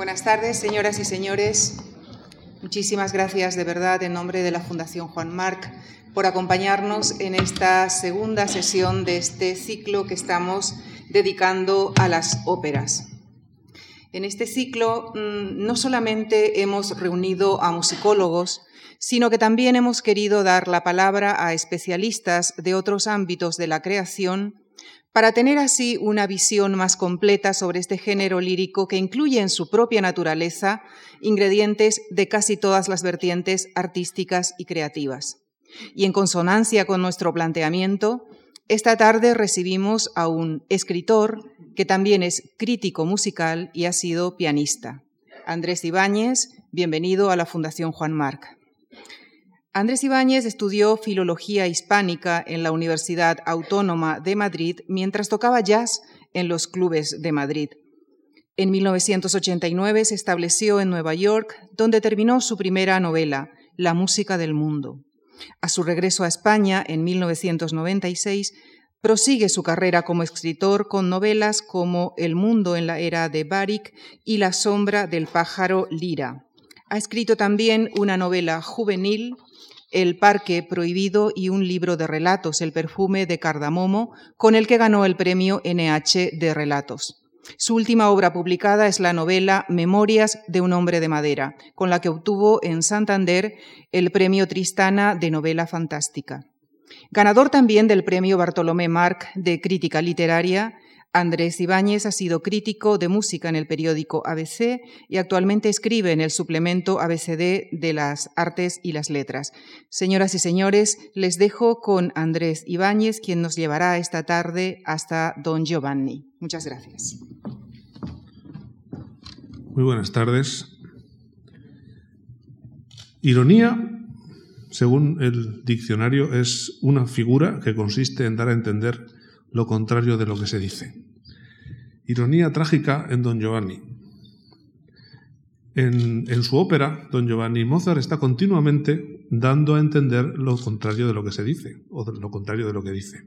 Buenas tardes, señoras y señores. Muchísimas gracias de verdad en nombre de la Fundación Juan Marc por acompañarnos en esta segunda sesión de este ciclo que estamos dedicando a las óperas. En este ciclo mm, no solamente hemos reunido a musicólogos, sino que también hemos querido dar la palabra a especialistas de otros ámbitos de la creación para tener así una visión más completa sobre este género lírico que incluye en su propia naturaleza ingredientes de casi todas las vertientes artísticas y creativas. Y en consonancia con nuestro planteamiento, esta tarde recibimos a un escritor que también es crítico musical y ha sido pianista. Andrés Ibáñez, bienvenido a la Fundación Juan Marc. Andrés Ibáñez estudió filología hispánica en la Universidad Autónoma de Madrid mientras tocaba jazz en los clubes de Madrid. En 1989 se estableció en Nueva York, donde terminó su primera novela, La música del mundo. A su regreso a España en 1996, prosigue su carrera como escritor con novelas como El mundo en la era de Barik y La sombra del pájaro Lira. Ha escrito también una novela juvenil el Parque Prohibido y un libro de relatos, El perfume de cardamomo, con el que ganó el premio NH de relatos. Su última obra publicada es la novela Memorias de un hombre de madera, con la que obtuvo en Santander el premio Tristana de novela fantástica. Ganador también del premio Bartolomé Marc de crítica literaria Andrés Ibáñez ha sido crítico de música en el periódico ABC y actualmente escribe en el suplemento ABCD de las Artes y las Letras. Señoras y señores, les dejo con Andrés Ibáñez, quien nos llevará esta tarde hasta Don Giovanni. Muchas gracias. Muy buenas tardes. Ironía, según el diccionario, es una figura que consiste en dar a entender lo contrario de lo que se dice. Ironía trágica en Don Giovanni. En, su ópera, Don Giovanni Mozart está continuamente dando a entender lo contrario de lo que se dice, o lo contrario de lo que dice.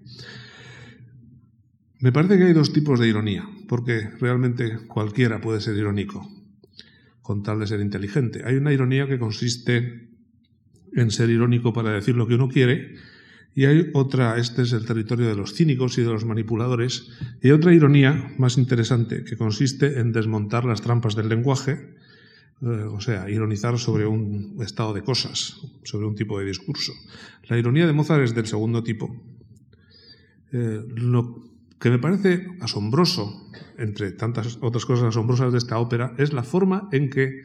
Me parece que hay dos tipos de ironía, porque realmente cualquiera puede ser irónico, con tal de ser inteligente. Hay una ironía que consiste en ser irónico para decir lo que uno quiere, y hay otra, este es el territorio de los cínicos y de los manipuladores, y otra ironía más interesante que consiste en desmontar las trampas del lenguaje, eh, o sea, ironizar sobre un estado de cosas, sobre un tipo de discurso. La ironía de Mozart es del segundo tipo. Eh, lo que me parece asombroso, entre tantas otras cosas asombrosas de esta ópera, es la forma en que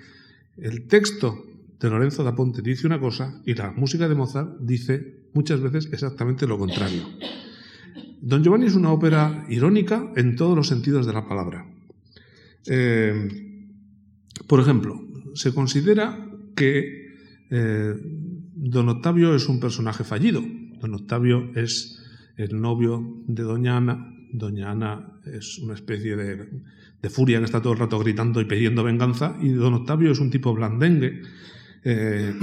el texto de Lorenzo da Ponte dice una cosa y la música de Mozart dice muchas veces exactamente lo contrario. Don Giovanni es una ópera irónica en todos los sentidos de la palabra. Eh, por ejemplo, se considera que eh, Don Octavio es un personaje fallido. Don Octavio es el novio de Doña Ana. Doña Ana es una especie de, de furia que está todo el rato gritando y pidiendo venganza. Y Don Octavio es un tipo blandengue eh,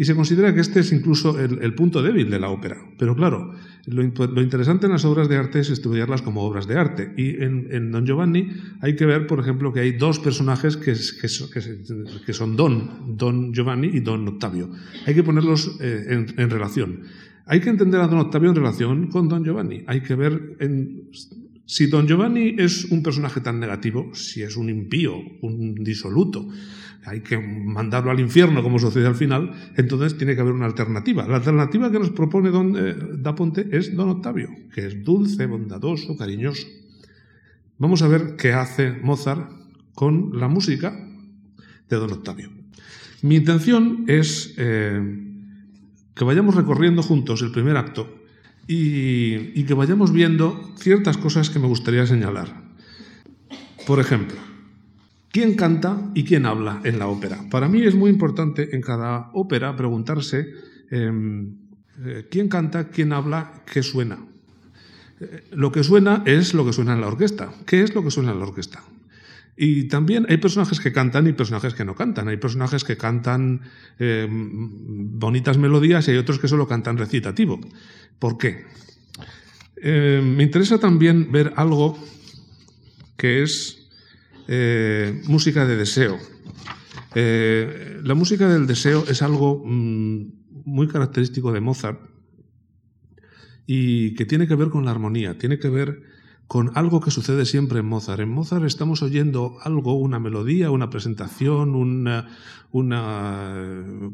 y se considera que este es incluso el, punto débil de la ópera. Pero claro, lo, interesante en las obras de arte es estudiarlas como obras de arte. Y en, Don Giovanni hay que ver, por ejemplo, que hay dos personajes que, son Don, Don Giovanni y Don Octavio. Hay que ponerlos eh, en, relación. Hay que entender a Don Octavio en relación con Don Giovanni. Hay que ver si don Giovanni es un personaje tan negativo, si es un impío, un disoluto, hay que mandarlo al infierno como sucede al final, entonces tiene que haber una alternativa. La alternativa que nos propone don eh, es don Octavio, que es dulce, bondadoso, cariñoso. Vamos a ver qué hace Mozart con la música de don Octavio. Mi intención es eh, que vayamos recorriendo juntos el primer acto y, que vayamos viendo ciertas cosas que me gustaría señalar. Por ejemplo, ¿quién canta y quién habla en la ópera? Para mí es muy importante en cada ópera preguntarse em, eh, quién canta, quién habla, qué suena. Eh, lo que suena es lo que suena en la orquesta. ¿Qué es lo que suena en la orquesta? Y también hay personajes que cantan y personajes que no cantan. Hay personajes que cantan em, bonitas melodías y hay otros que solo cantan recitativo. ¿Por qué? Em, me interesa también ver algo que es eh, música de deseo. Eh, la música del deseo es algo mm, muy característico de Mozart y que tiene que ver con la armonía, tiene que ver con algo que sucede siempre en Mozart. En Mozart estamos oyendo algo, una melodía, una presentación, un eh,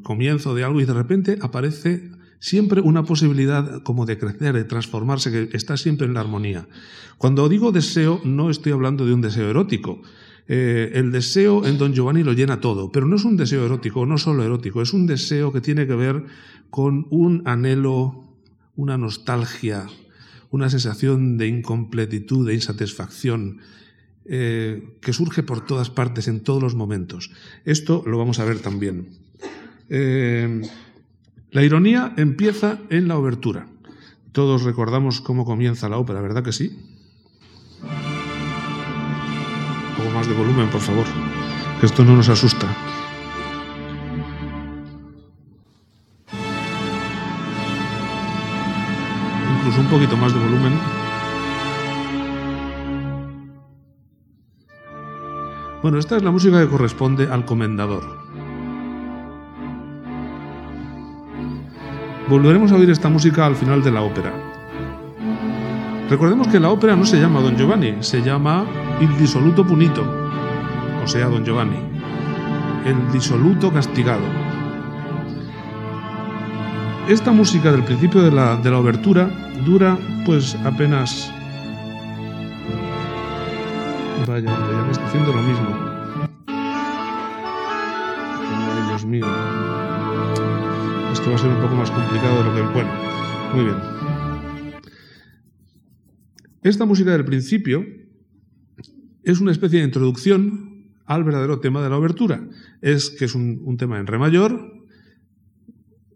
comienzo de algo y de repente aparece siempre una posibilidad como de crecer, de transformarse, que está siempre en la armonía. Cuando digo deseo, no estoy hablando de un deseo erótico. Eh, el deseo en Don Giovanni lo llena todo, pero no es un deseo erótico, no solo erótico, es un deseo que tiene que ver con un anhelo, una nostalgia, una sensación de incompletitud, de insatisfacción, eh, que surge por todas partes, en todos los momentos. Esto lo vamos a ver también. Eh, la ironía empieza en la obertura. Todos recordamos cómo comienza la ópera, ¿verdad que sí? De volumen, por favor, que esto no nos asusta. un poquito más de volumen. Bueno, esta es la música que corresponde al comendador. Volveremos a oír esta música al final de la ópera. Recordemos que la ópera no se llama Don Giovanni, se llama Il disoluto punito, o sea, Don Giovanni, el disoluto castigado. Esta música del principio de la, de la obertura dura pues apenas... Vaya, ya me está haciendo lo mismo. Ay, Dios mío. Esto va a ser un poco más complicado de lo que... Bueno, muy bien. Esta música del principio es una especie de introducción al verdadero tema de la obertura. Es que es un, tema en re mayor,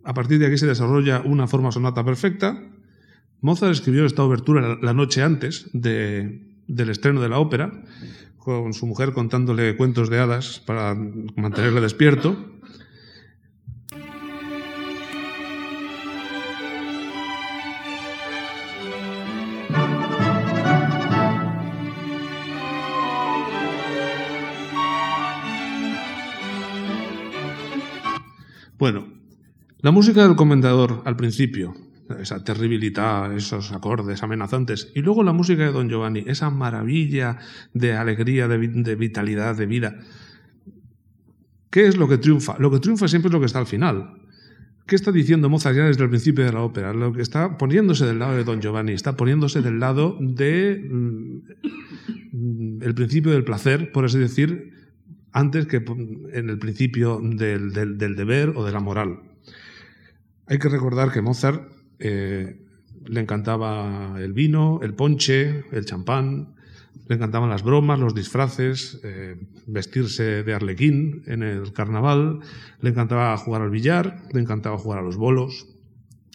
a partir de aquí se desarrolla una forma sonata perfecta. Mozart escribió esta obertura la noche antes del estreno de la ópera, con su mujer contándole cuentos de hadas para mantenerle despierto. Bueno, la música del comendador al principio, esa terribilidad, esos acordes amenazantes, y luego la música de Don Giovanni, esa maravilla de alegría, de, vitalidad, de vida. ¿Qué es lo que triunfa? Lo que triunfa siempre es lo que está al final. ¿Qué está diciendo Mozart ya desde el principio de la ópera? Lo que está poniéndose del lado de Don Giovanni, está poniéndose del lado de mm, el principio del placer, por así decir, antes que en el principio del deber o de la moral. Hay que recordar que Mozart eh, le encantaba el vino, el ponche, el champán, le encantaban las bromas, los disfraces, eh, vestirse de arlequín en el carnaval, le encantaba jugar al billar, le encantaba jugar a los bolos,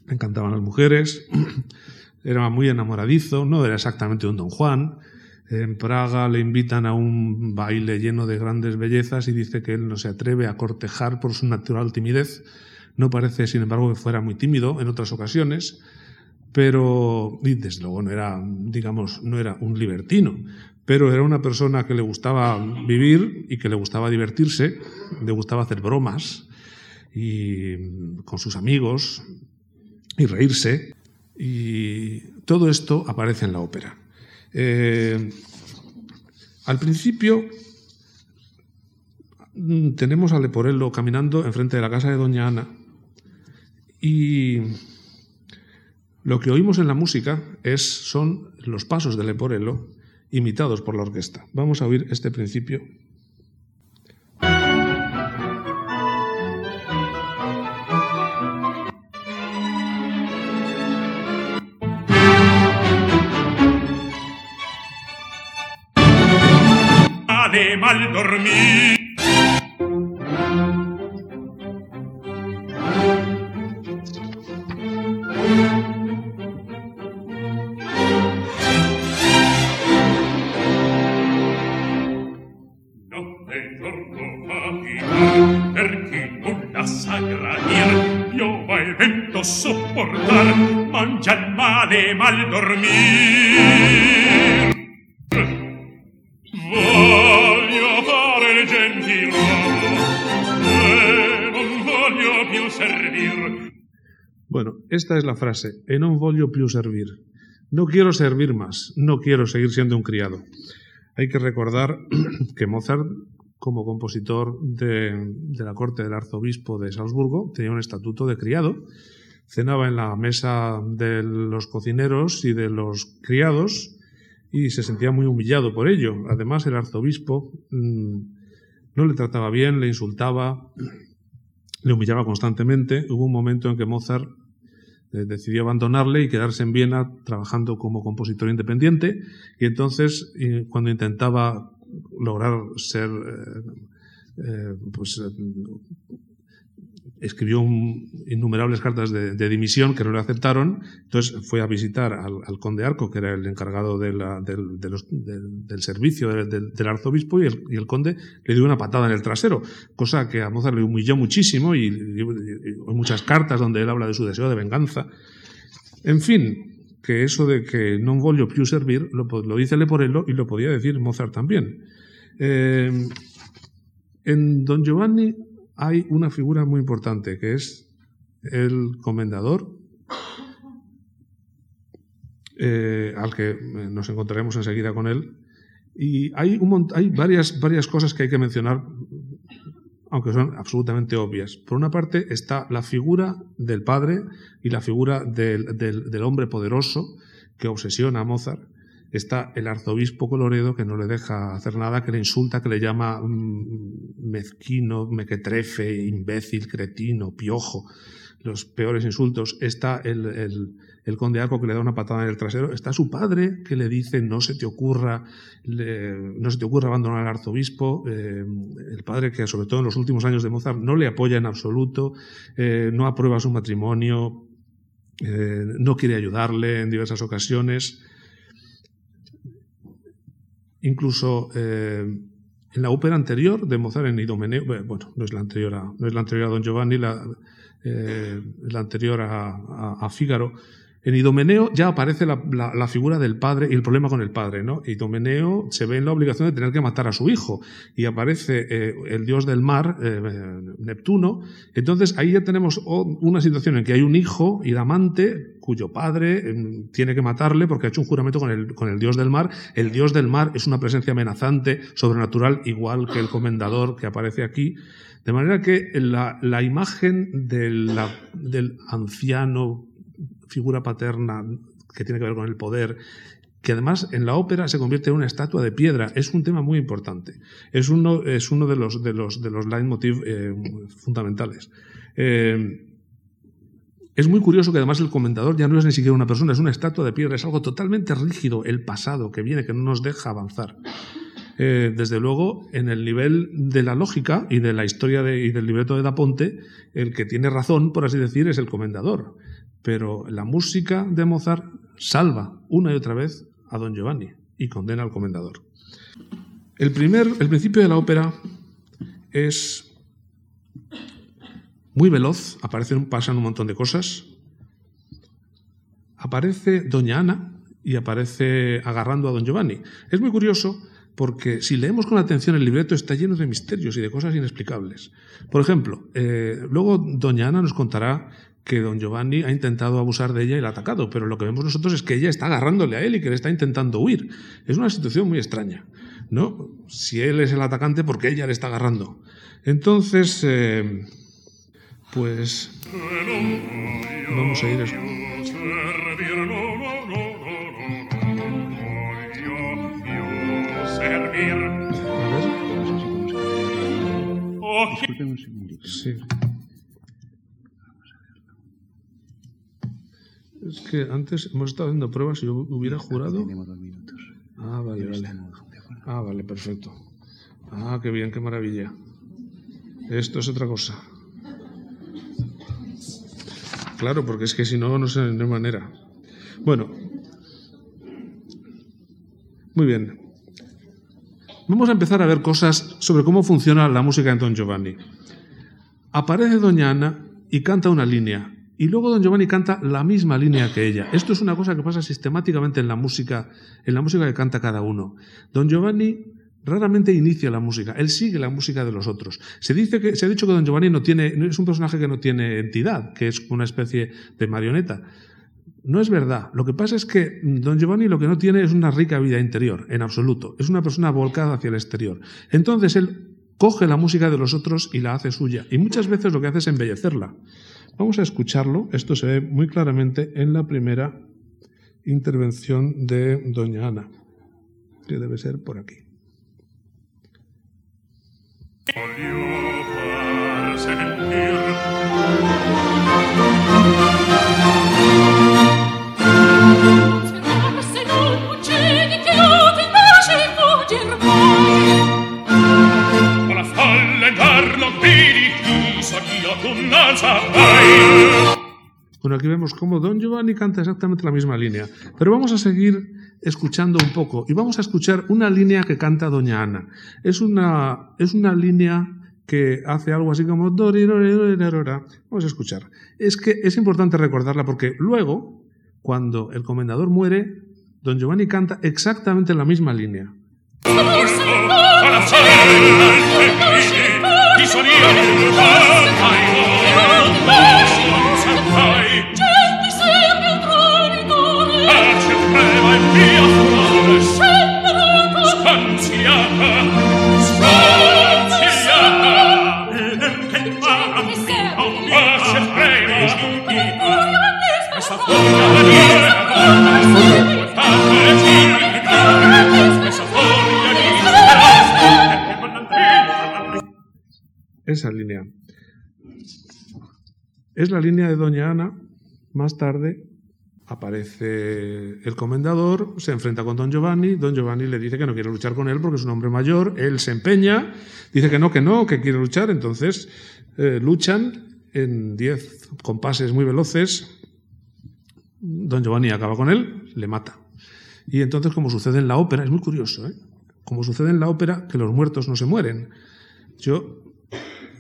le encantaban las mujeres, era muy enamoradizo, no era exactamente un don Juan. En Praga le invitan a un baile lleno de grandes bellezas y dice que él no se atreve a cortejar por su natural timidez no parece, sin embargo, que fuera muy tímido en otras ocasiones, pero desde luego no era, digamos, no era un libertino, pero era una persona que le gustaba vivir y que le gustaba divertirse, le gustaba hacer bromas y con sus amigos y reírse. Y todo esto aparece en la ópera. Eh, al principio mm, tenemos a Leporello caminando enfrente de la casa de Doña Ana y lo que oímos en la música es, son los pasos de Leporello imitados por la orquesta. Vamos a oír este principio mal dormir. soportar, mangia il male mal dormir. Esta es la frase, e non voglio più servir. No quiero servir más, no quiero seguir siendo un criado. Hay que recordar que Mozart, como compositor de, la corte del arzobispo de Salzburgo, tenía un estatuto de criado. Cenaba en la mesa de los cocineros y de los criados y se sentía muy humillado por ello. Además, el arzobispo mmm, no le trataba bien, le insultaba, le humillaba constantemente. Hubo un momento en que Mozart eh, decidió abandonarle y quedarse en Viena trabajando como compositor independiente. Y entonces eh, cuando intentaba lograr ser eh, pues escribió innumerables cartas de, dimisión que no le aceptaron, entonces fue a visitar al, conde Arco, que era el encargado del, del, servicio del, arzobispo, y el, conde le dio una patada en el trasero, cosa que a Mozart le humilló muchísimo, y, y, y hay muchas cartas donde él habla de su deseo de venganza. En fin, que eso de que non voglio più servir, lo, lo dice Leporello y lo podía decir Mozart también. Eh, en Don Giovanni hay una figura muy importante que es el comendador, eh, al que nos encontraremos enseguida con él. Y hay, un, hay varias, varias cosas que hay que mencionar, aunque son absolutamente obvias. Por una parte está la figura del padre y la figura del, del, del hombre poderoso que obsesiona a Mozart está el arzobispo Coloredo que no le deja hacer nada, que le insulta, que le llama mm, mezquino, mequetrefe, imbécil, cretino, piojo, los peores insultos. Está el, conde Arco que le da una patada en el trasero. Está su padre que le dice no se te ocurra, no se te ocurra abandonar al arzobispo. Eh, el padre que sobre todo en los últimos años de Mozart no le apoya en absoluto, eh, no aprueba su matrimonio, eh, no quiere ayudarle en diversas ocasiones. Incluso eh, en la ópera anterior de Mozart en Idomeneo, bueno, no es la anterior a, no es la anterior a Don Giovanni, la, eh, la anterior a, a, a Fígaro, en Idomeneo ya aparece la, figura del padre y el problema con el padre, ¿no? Idomeneo se ve en la obligación de tener que matar a su hijo y aparece eh, el dios del mar, eh, Neptuno. Entonces ahí ya tenemos una situación en que hay un hijo, Idamante, cuyo padre eh, tiene que matarle porque ha hecho un juramento con el, dios del mar. El dios del mar es una presencia amenazante, sobrenatural, igual que el comendador que aparece aquí. De manera que la, imagen del anciano figura paterna que tiene que ver con el poder, que además en la ópera se convierte en una estatua de piedra. Es un tema muy importante. Es uno, es uno de los, de los, de los leitmotiv eh, fundamentales. Eh, es muy curioso que además el comentador ya no es ni siquiera una persona, es una estatua de piedra, es algo totalmente rígido, el pasado que viene, que no nos deja avanzar. Eh, desde luego, en el nivel de la lógica y de la historia de, y del libreto de Da Ponte, el que tiene razón, por así decir, es el comendador pero la música de Mozart salva una y otra vez a Don Giovanni y condena al comendador. El, primer, el principio de la ópera es muy veloz, aparecen, pasan un montón de cosas. Aparece Doña Ana y aparece agarrando a Don Giovanni. Es muy curioso porque si leemos con atención el libreto está lleno de misterios y de cosas inexplicables. Por ejemplo, eh, luego Doña Ana nos contará que don Giovanni ha intentado abusar de ella y la ha atacado, pero lo que vemos nosotros es que ella está agarrándole a él y que le está intentando huir. Es una situación muy extraña, ¿no? Si él es el atacante, ¿por qué ella le está agarrando? Entonces, eh, pues vamos a ir eso. Disculpen un segundito. Sí. Es que antes hemos estado haciendo pruebas y yo hubiera jurado. Tenemos dos minutos. Ah, vale, vale. Ah, vale, perfecto. Ah, qué bien, qué maravilla. Esto es otra cosa. Claro, porque es que si no, no sé de manera. Bueno. Muy bien. Vamos a empezar a ver cosas sobre cómo funciona la música en Don Giovanni. Aparece Doña Ana y canta una línea y luego don Giovanni canta la misma línea que ella. Esto es una cosa que pasa sistemáticamente en la música, en la música que canta cada uno. Don Giovanni raramente inicia la música, él sigue la música de los otros. Se, dice que, se ha dicho que Don Giovanni no tiene, es un personaje que no tiene entidad, que es una especie de marioneta. No es verdad. Lo que pasa es que Don Giovanni lo que no tiene es una rica vida interior, en absoluto. Es una persona volcada hacia el exterior. Entonces él coge la música de los otros y la hace suya. Y muchas veces lo que hace es embellecerla. Vamos a escucharlo. Esto se ve muy claramente en la primera intervención de Doña Ana, que debe ser por aquí. Bueno, aquí vemos cómo Don Giovanni canta exactamente la misma línea. Pero vamos a seguir escuchando un poco y vamos a escuchar una línea que canta Doña Ana. Es una, es una línea que hace algo así como... Vamos a escuchar. Es que es importante recordarla porque luego, cuando el comendador muere, Don Giovanni canta exactamente la misma línea. ti soria il cantaio Es la línea de Doña Ana. Más tarde aparece el comendador, se enfrenta con Don Giovanni. Don Giovanni le dice que no quiere luchar con él porque es un hombre mayor. Él se empeña, dice que no, que no, que quiere luchar. Entonces eh, luchan en diez compases muy veloces. Don Giovanni acaba con él, le mata. Y entonces, como sucede en la ópera, es muy curioso, ¿eh? como sucede en la ópera, que los muertos no se mueren. Yo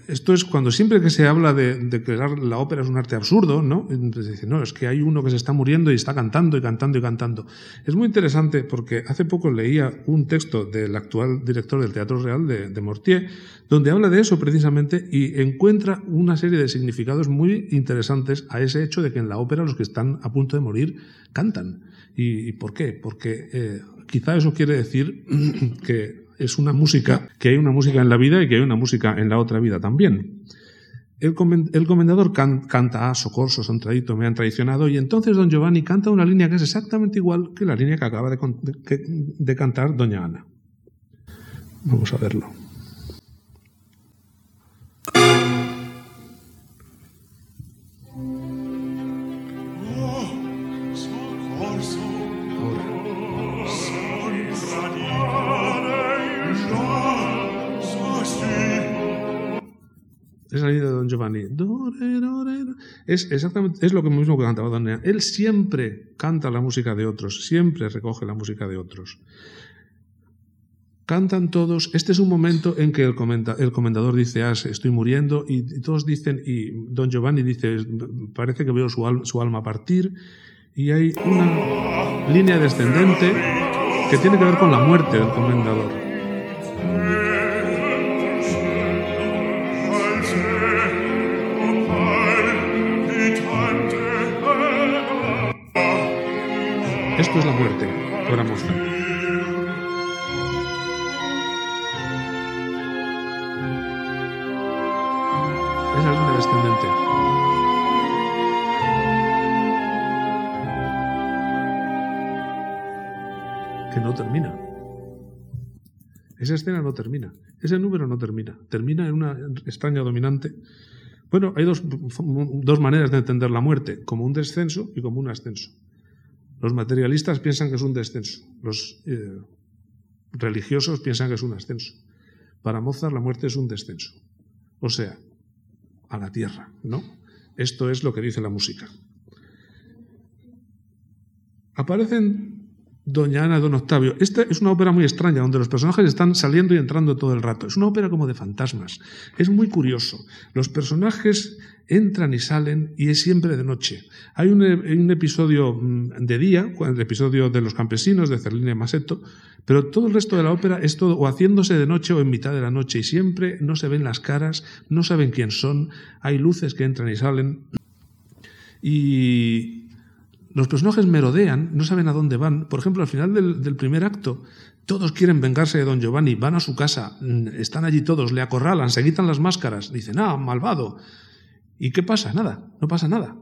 esto es cuando siempre que se habla de, que la ópera es un arte absurdo, ¿no? Entonces dice, no, es que hay uno que se está muriendo y está cantando y cantando y cantando. Es muy interesante porque hace poco leía un texto del actual director del Teatro Real, de, de Mortier, donde habla de eso precisamente y encuentra una serie de significados muy interesantes a ese hecho de que en la ópera los que están a punto de morir cantan. ¿Y, por qué? Porque eh, quizá eso quiere decir que es una música, que hay una música en la vida y que hay una música en la otra vida también. El, comendador canta, ah, socorso, son tradito, me han traicionado, y entonces don Giovanni canta una línea que es exactamente igual que la línea que acaba de cantar doña Ana. Vamos a verlo. Es la línea de Don Giovanni. Es exactamente es lo mismo que cantaba Don Él siempre canta la música de otros, siempre recoge la música de otros. Cantan todos. Este es un momento en que el, comendador dice, ah, estoy muriendo, y, todos dicen, y Don Giovanni dice, parece que veo su, su alma partir, y hay una línea descendente que tiene que ver con la muerte del comendador. Es la muerte, Mozart. Es la descendente. Que no termina. Esa escena no termina. Ese número no termina. Termina en una extraña dominante. Bueno, hay dos, dos maneras de entender la muerte, como un descenso y como un ascenso. Los materialistas piensan que es un descenso, los eh, religiosos piensan que es un ascenso. Para Mozart la muerte es un descenso, o sea, a la tierra, ¿no? Esto es lo que dice la música. Aparecen Doña Ana Don Octavio. Esta es una ópera muy extraña, donde los personajes están saliendo y entrando todo el rato. Es una ópera como de fantasmas. Es muy curioso. Los personajes entran y salen y es siempre de noche. Hay un, episodio mm, de día, el episodio de los campesinos de Cerline Masetto, pero todo el resto de la ópera es todo o haciéndose de noche o en mitad de la noche y siempre no se ven las caras, no saben quién son, hay luces que entran y salen. Y los personajes merodean, no saben a dónde van. Por ejemplo, al final del, primer acto, todos quieren vengarse de don Giovanni, van a su casa, mm, están allí todos, le acorralan, se quitan las máscaras, dicen, ah, malvado. ¿Y qué pasa? Nada, no pasa nada.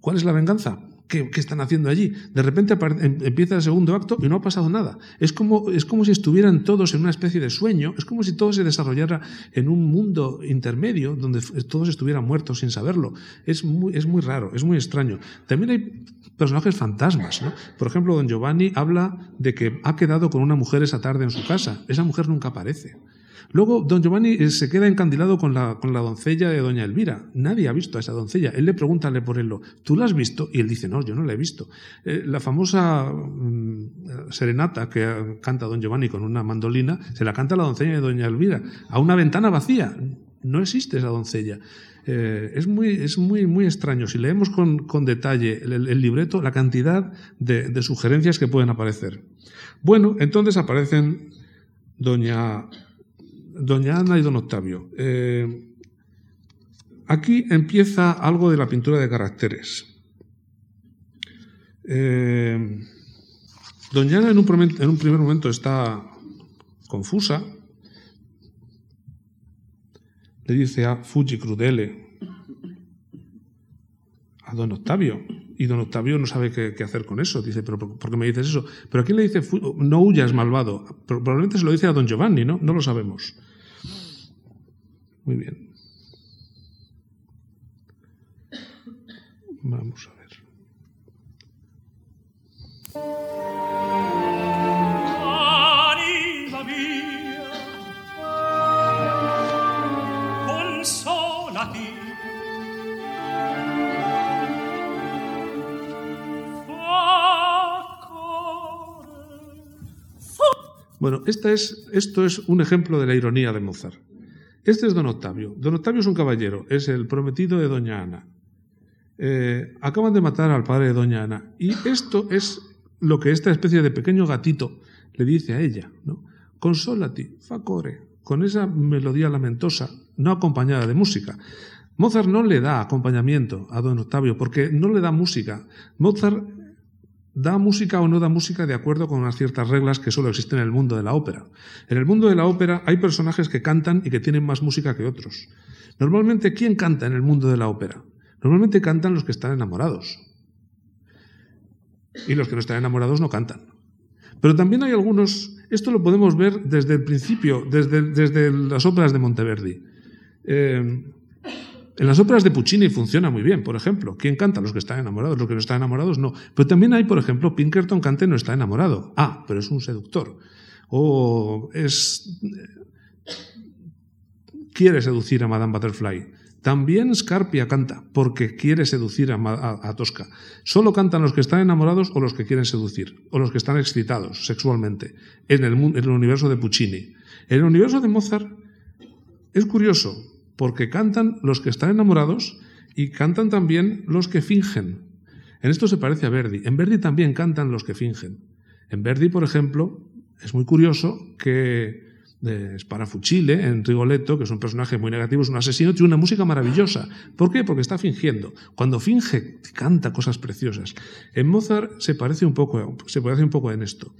¿Cuál es la venganza? ¿Qué, están haciendo allí? De repente em, empieza el segundo acto y no ha pasado nada. Es como, es como si estuvieran todos en una especie de sueño, es como si todo se desarrollara en un mundo intermedio donde todos estuvieran muertos sin saberlo. Es muy, es muy raro, es muy extraño. También hay personajes fantasmas. ¿no? Por ejemplo, don Giovanni habla de que ha quedado con una mujer esa tarde en su casa. Esa mujer nunca aparece. Luego, don Giovanni eh, se queda encandilado con la, con la doncella de doña Elvira. Nadie ha visto a esa doncella. Él le pregunta por él, ¿tú la has visto? Y él dice, no, yo no la he visto. Eh, la famosa mm, serenata que canta don Giovanni con una mandolina, se la canta la doncella de doña Elvira, a una ventana vacía. No existe esa doncella. Eh, es muy, es muy, muy extraño. Si leemos con, con detalle el, libreto, la cantidad de sugerencias que pueden aparecer. Bueno, entonces aparecen doña Doña Ana y Don Octavio. Eh, aquí empieza algo de la pintura de caracteres. Eh, Doña Ana en un, en un primer momento está confusa. Le dice a Fuji Crudele, a Don Octavio, y don Octavio no sabe qué, hacer con eso. Dice, ¿pero por, qué me dices eso? Pero ¿a quién le dice, no huyas, malvado? Probablemente se lo dice a don Giovanni, ¿no? No lo sabemos. Muy bien. Vamos a ver. Bueno, esta es, esto es un ejemplo de la ironía de Mozart. Este es don Octavio. Don Octavio es un caballero, es el prometido de doña Ana. Eh, acaban de matar al padre de doña Ana. Y esto es lo que esta especie de pequeño gatito le dice a ella. ¿no? Consólati, facore, con esa melodía lamentosa, no acompañada de música. Mozart no le da acompañamiento a don Octavio porque no le da música. Mozart da música o no da música de acuerdo con unas ciertas reglas que solo existen en el mundo de la ópera. En el mundo de la ópera hay personajes que cantan y que tienen más música que otros. Normalmente, ¿quién canta en el mundo de la ópera? Normalmente cantan los que están enamorados. Y los que no están enamorados no cantan. Pero también hay algunos, esto lo podemos ver desde el principio, desde, desde las óperas de Monteverdi. Eh, en las óperas de Puccini funciona muy bien, por ejemplo. ¿Quién canta? Los que están enamorados. Los que no están enamorados, no. Pero también hay, por ejemplo, Pinkerton cante no está enamorado. Ah, pero es un seductor. O es... quiere seducir a Madame Butterfly. También Scarpia canta, porque quiere seducir a, Tosca. Solo cantan los que están enamorados o los que quieren seducir, o los que están excitados sexualmente, en el, en el universo de Puccini. En el universo de Mozart es curioso, porque cantan los que están enamorados y cantan también los que fingen. En esto se parece a Verdi. En Verdi también cantan los que fingen. En Verdi, por ejemplo, es muy curioso que de Sparafucile, en Rigoletto, que es un personaje muy negativo, es un asesino, tiene una música maravillosa. ¿Por qué? Porque está fingiendo. Cuando finge, canta cosas preciosas. En Mozart se parece un poco, se parece un poco en esto.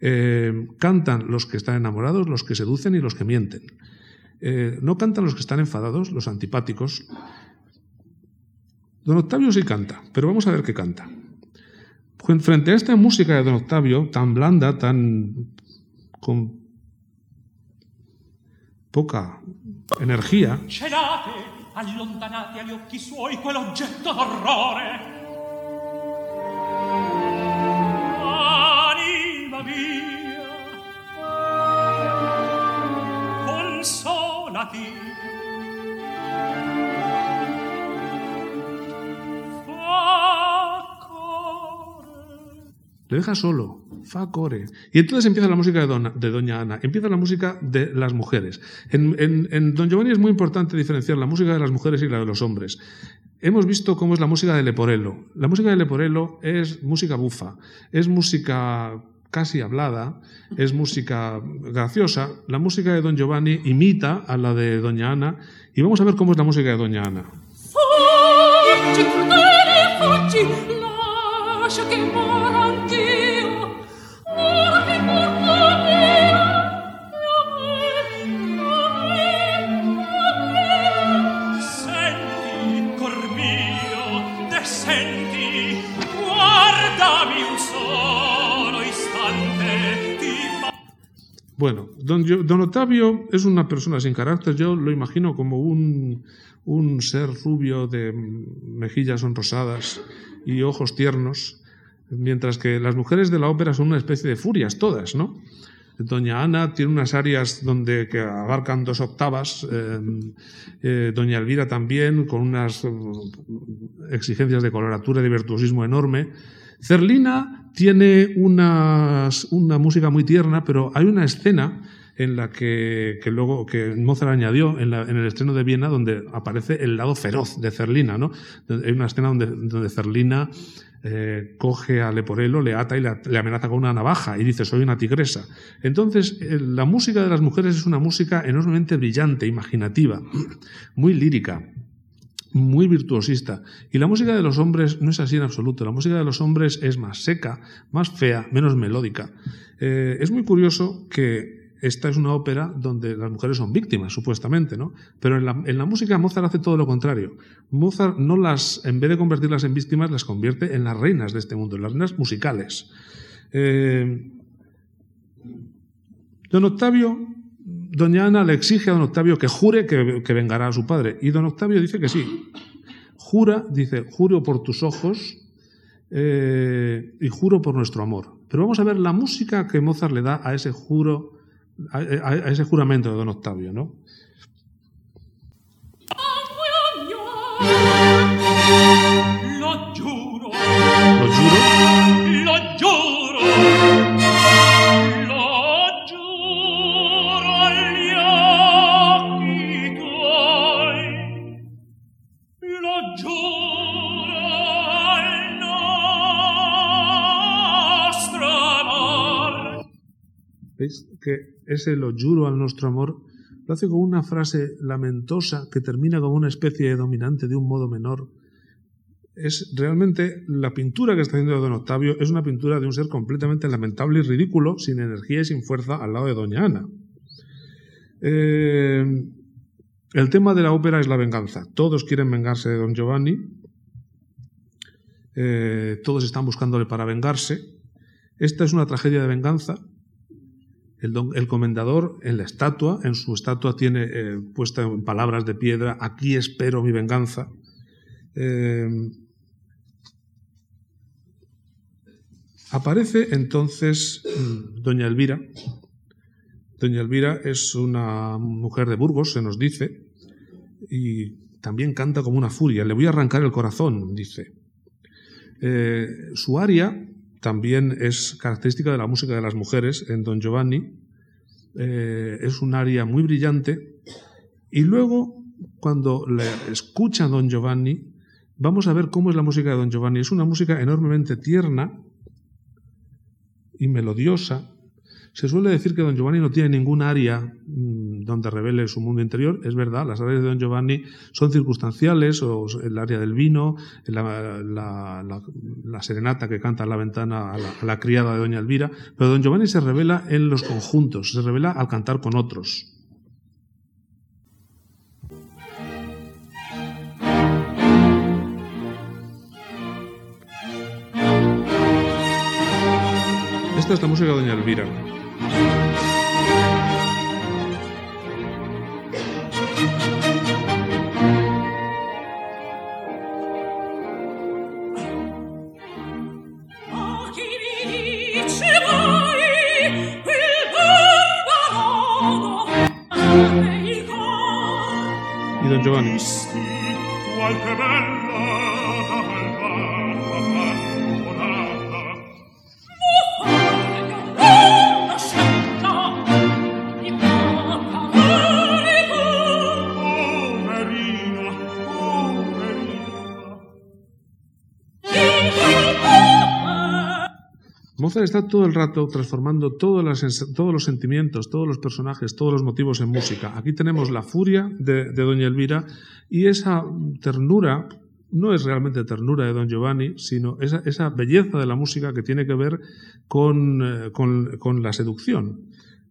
Eh, cantan los que están enamorados, los que seducen y los que mienten. Eh, no cantan los que están enfadados, los antipáticos. Don Octavio sí canta, pero vamos a ver qué canta. Frente a esta música de Don Octavio, tan blanda, tan con poca energía. Le deja solo, fa core. Y entonces empieza la música de, Doña Ana, empieza la música de las mujeres. En, Don Giovanni es muy importante diferenciar la música de las mujeres y la de los hombres. Hemos visto cómo es la música de Leporello. La música de Leporello es música bufa, es música casi hablada, es música graciosa. La música de Don Giovanni imita a la de Doña Ana y vamos a ver cómo es la música de Doña Ana. Bueno, don, don, Octavio es una persona sin carácter, yo lo imagino como un, un ser rubio de mejillas sonrosadas y ojos tiernos, mientras que las mujeres de la ópera son una especie de furias todas, ¿no? Doña Ana tiene unas áreas donde que abarcan dos octavas, eh, eh, Doña Elvira también, con unas eh, exigencias de coloratura y de virtuosismo enorme. Cerlina tiene una música muy tierna, pero hay una escena en la que, luego que Mozart añadió en, el estreno de Viena, donde aparece el lado feroz de Cerlina. ¿no? Hay una escena donde, donde Cerlina eh, coge a Leporello, le ata y le, amenaza con una navaja y dice soy una tigresa. Entonces, eh, la música de las mujeres es una música enormemente brillante, imaginativa, muy lírica muy virtuosista. Y la música de los hombres no es así en absoluto. La música de los hombres es más seca, más fea, menos melódica. Eh, es muy curioso que esta es una ópera donde las mujeres son víctimas, supuestamente, ¿no? Pero en la, música Mozart hace todo lo contrario. Mozart no las, en vez de convertirlas en víctimas, las convierte en las reinas de este mundo, en las reinas musicales. Eh, don Octavio doña Ana le exige a don Octavio que jure que, vengará a su padre. Y don Octavio dice que sí. Jura, dice, juro por tus ojos eh, y juro por nuestro amor. Pero vamos a ver la música que Mozart le da a ese juro, a, ese juramento de don Octavio, ¿no? Lo juro. Lo juro. Que ese lo juro al nuestro amor lo hace con una frase lamentosa que termina como una especie de dominante de un modo menor. Es realmente la pintura que está haciendo Don Octavio es una pintura de un ser completamente lamentable y ridículo, sin energía y sin fuerza al lado de Doña Ana. Eh, el tema de la ópera es la venganza. Todos quieren vengarse de Don Giovanni. Eh, todos están buscándole para vengarse. Esta es una tragedia de venganza el, comendador en la estatua, en su estatua tiene eh, puesta en palabras de piedra, aquí espero mi venganza. Eh, aparece entonces mm, doña Elvira. Doña Elvira es una mujer de Burgos, se nos dice, y también canta como una furia. Le voy a arrancar el corazón, dice. Eh, su aria también es característica de la música de las mujeres en Don Giovanni. Eh, es un aria muy brillante. Y luego, cuando le escucha Don Giovanni, vamos a ver cómo es la música de Don Giovanni. Es una música enormemente tierna y melodiosa, se suele decir que Don Giovanni no tiene ningún área mm, donde revele su mundo interior. Es verdad, las áreas de Don Giovanni son circunstanciales, o el área del vino, la, serenata que canta en la ventana a la, criada de Doña Elvira. Pero Don Giovanni se revela en los conjuntos, se revela al cantar con otros. Esta es la música de Doña Elvira. Y don Giovanni. Está todo el rato transformando todos los sentimientos, todos los personajes, todos los motivos en música. Aquí tenemos la furia de, Doña Elvira y esa ternura, no es realmente ternura de Don Giovanni, sino esa, belleza de la música que tiene que ver con, eh, con, la seducción.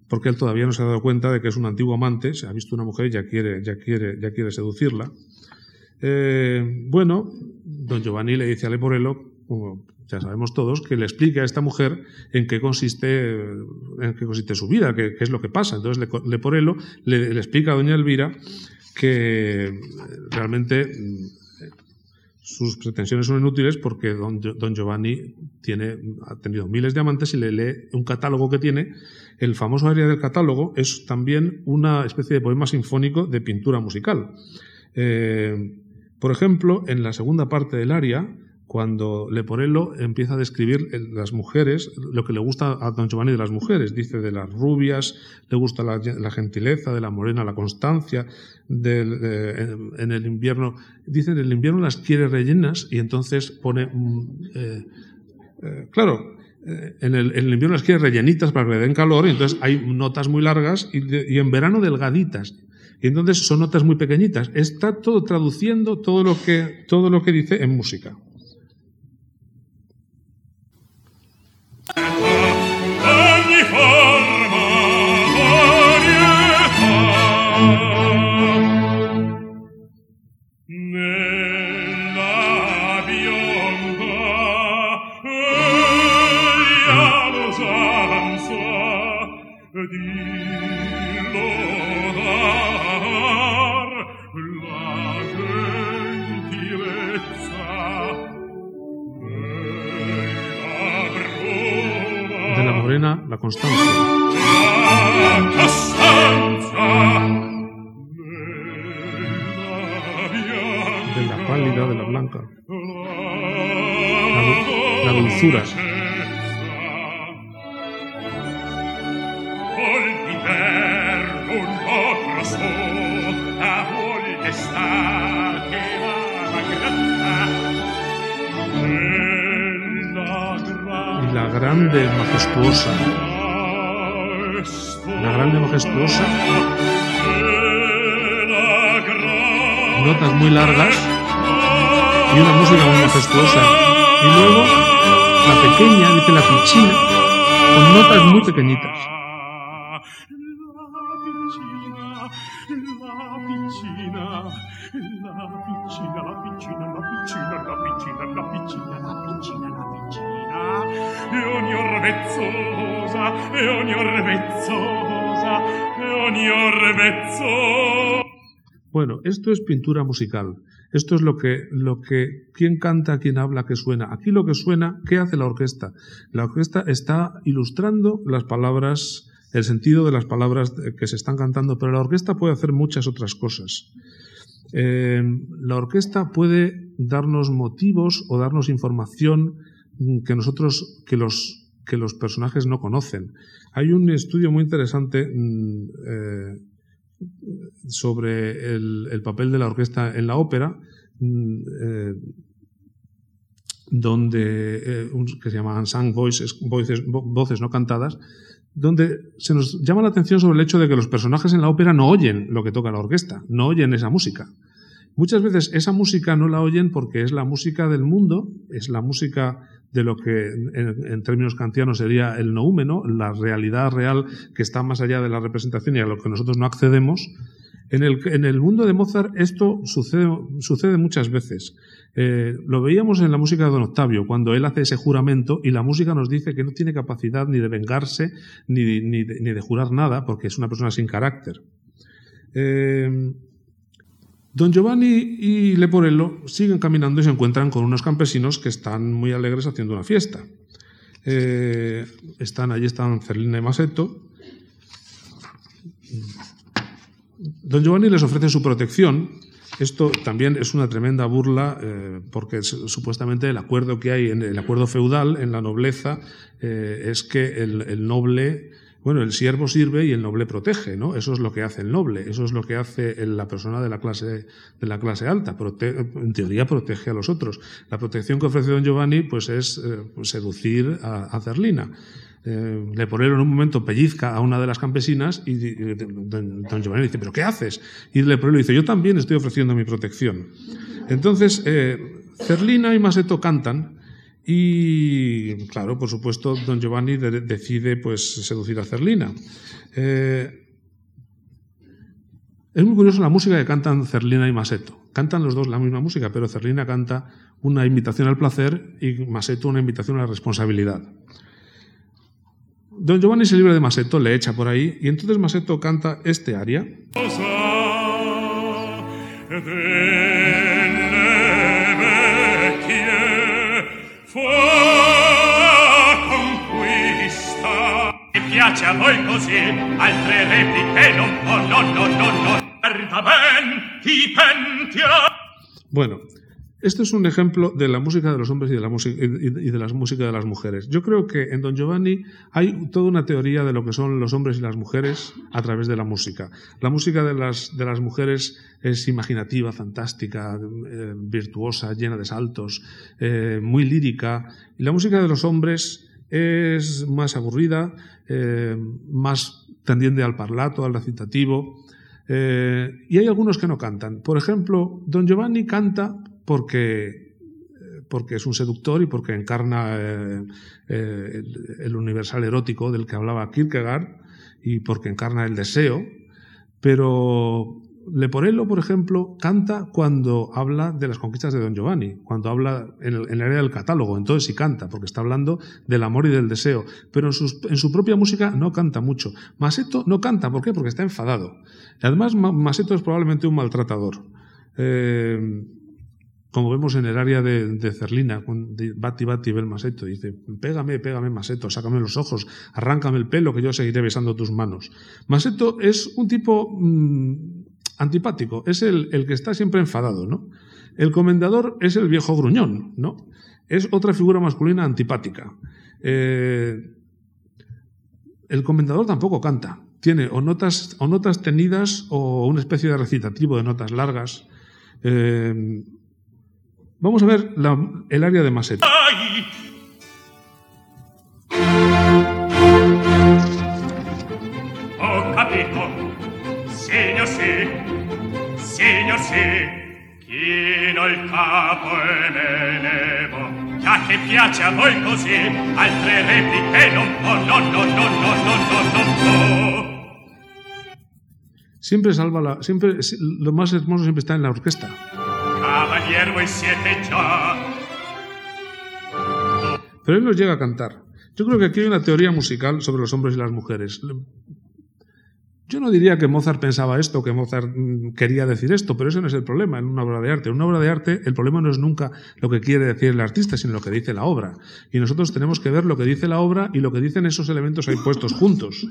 Porque él todavía no se ha dado cuenta de que es un antiguo amante, se ha visto una mujer y ya quiere, ya quiere, ya quiere seducirla. Eh, bueno, don Giovanni le dice a Leporello, ya sabemos todos, que le explique a esta mujer en qué consiste, en qué consiste su vida, qué, es lo que pasa. Entonces Leporello le, le, explica a doña Elvira que realmente mm, sus pretensiones son inútiles porque don, don, Giovanni tiene, ha tenido miles de amantes y le lee un catálogo que tiene. El famoso área del catálogo es también una especie de poema sinfónico de pintura musical. Eh, por ejemplo, en la segunda parte del aria, cuando Leporello empieza a describir las mujeres, lo que le gusta a Don Giovanni de las mujeres, dice de las rubias, le gusta la, gentileza, de la morena la constancia, en, el invierno, dice en el invierno las quiere rellenas y entonces pone, eh, eh, claro, eh, en el, invierno las quiere rellenitas para que le den calor y entonces hay notas muy largas y en verano delgaditas. Y entonces son notas muy pequeñitas. Está todo traduciendo todo lo que, todo lo que dice en música. La constancia. De la pálida, de la blanca. La, dulzura. Y la grande, majestuosa la grande majestuosa, notas muy largas y una música muy majestuosa. Y luego la pequeña, dice la pichina, con notas muy pequeñitas. Bueno, esto es pintura musical. Esto es lo que, lo que, quién canta, quién habla, qué suena. Aquí lo que suena, ¿qué hace la orquesta? La orquesta está ilustrando las palabras, el sentido de las palabras que se están cantando, pero la orquesta puede hacer muchas otras cosas. Eh, la orquesta puede darnos motivos o darnos información que nosotros, que los, que los personajes no conocen. Hay un estudio muy interesante mm, eh, sobre el, papel de la orquesta en la ópera, mm, eh, donde eh, que se llama unsung voices, voices, voces no cantadas, donde se nos llama la atención sobre el hecho de que los personajes en la ópera no oyen lo que toca la orquesta, no oyen esa música. Muchas veces esa música no la oyen porque es la música del mundo, es la música de lo que en, términos kantianos sería el noúmeno, la realidad real que está más allá de la representación y a lo que nosotros no accedemos. En el, en el mundo de Mozart esto sucede, sucede muchas veces. Eh, lo veíamos en la música de Don Octavio, cuando él hace ese juramento y la música nos dice que no tiene capacidad ni de vengarse ni, ni, de, jurar nada, porque es una persona sin carácter. Eh, Don Giovanni y Leporello siguen caminando y se encuentran con unos campesinos que están muy alegres haciendo una fiesta. Eh, están allí están Cerlina y Masetto. Don Giovanni les ofrece su protección. Esto también es una tremenda burla eh, porque supuestamente el acuerdo que hay en el acuerdo feudal en la nobleza eh, es que el, noble Bueno, el siervo sirve y el noble protege, ¿no? Eso es lo que hace el noble, eso es lo que hace la persona de la clase, de la clase alta. en teoría protege a los otros. La protección que ofrece don Giovanni, pues es eh, seducir a, a. Eh, Leporello en un momento pellizca a una de las campesinas y, don, Giovanni dice, ¿pero qué haces? Y Leporello dice, yo también estoy ofreciendo mi protección. Entonces, eh, y Maseto cantan y, claro, por supuesto, don Giovanni decide pues, seducir a Cerlina. Eh, es muy curioso la música que cantan Cerlina y Maseto. Cantan los dos la misma música, pero Cerlina canta una invitación al placer y Maseto una invitación a la responsabilidad. Don Giovanni se libra de Maseto, le echa por ahí, y entonces Maseto canta este aria. Altre no no no no Bueno, esto es un ejemplo de la música de los hombres y de, la música, y de la música de las mujeres. Yo creo que en Don Giovanni hay toda una teoría de lo que son los hombres y las mujeres a través de la música. La música de las, de las mujeres es imaginativa, fantástica, eh, virtuosa, llena de saltos, eh, muy lírica. Y la música de los hombres es más aburrida, eh, más tendiente al parlato, al recitativo. y hay algunos que no cantan. Por ejemplo, Don Giovanni canta porque, porque es un seductor y porque encarna eh, eh, el, universal erótico del que hablaba Kierkegaard y porque encarna el deseo, pero Leporello, por ejemplo, canta cuando habla de las conquistas de Don Giovanni, cuando habla en el, área del catálogo, entonces sí canta, porque está hablando del amor y del deseo, pero en, su propia música no canta mucho. Maseto no canta, ¿por qué? Porque está enfadado. Además, Maseto es probablemente un maltratador. Eh, como vemos en el área de, Cerlina, con Bati Bati Bel Maseto, dice, pégame, pégame Maseto, sácame los ojos, arráncame el pelo, que yo seguiré besando tus manos. Maseto es un tipo mm, antipático, es el, que está siempre enfadado, ¿no? El comendador es el viejo gruñón, ¿no? Es otra figura masculina antipática. Eh, el comendador tampoco canta. Tiene o notas, o notas tenidas o una especie de recitativo de notas largas. Eh, Vamos a ver el área de Maset. Ho Sì. Chino il capo e me levo. Già che piace a voi così, altre repliche non può, no, no, no, no, no, no, no, no. Siempre salva la, siempre, lo más hermoso siempre está en la orquesta. Pero él nos llega a cantar. Yo creo que aquí hay una teoría musical sobre los hombres y las mujeres. Yo no diría que Mozart pensaba esto, que Mozart mm, quería decir esto, pero ese no es el problema en una obra de arte. En una obra de arte el problema no es nunca lo que quiere decir el artista, sino lo que dice la obra. Y nosotros tenemos que ver lo que dice la obra y lo que dicen esos elementos ahí puestos juntos.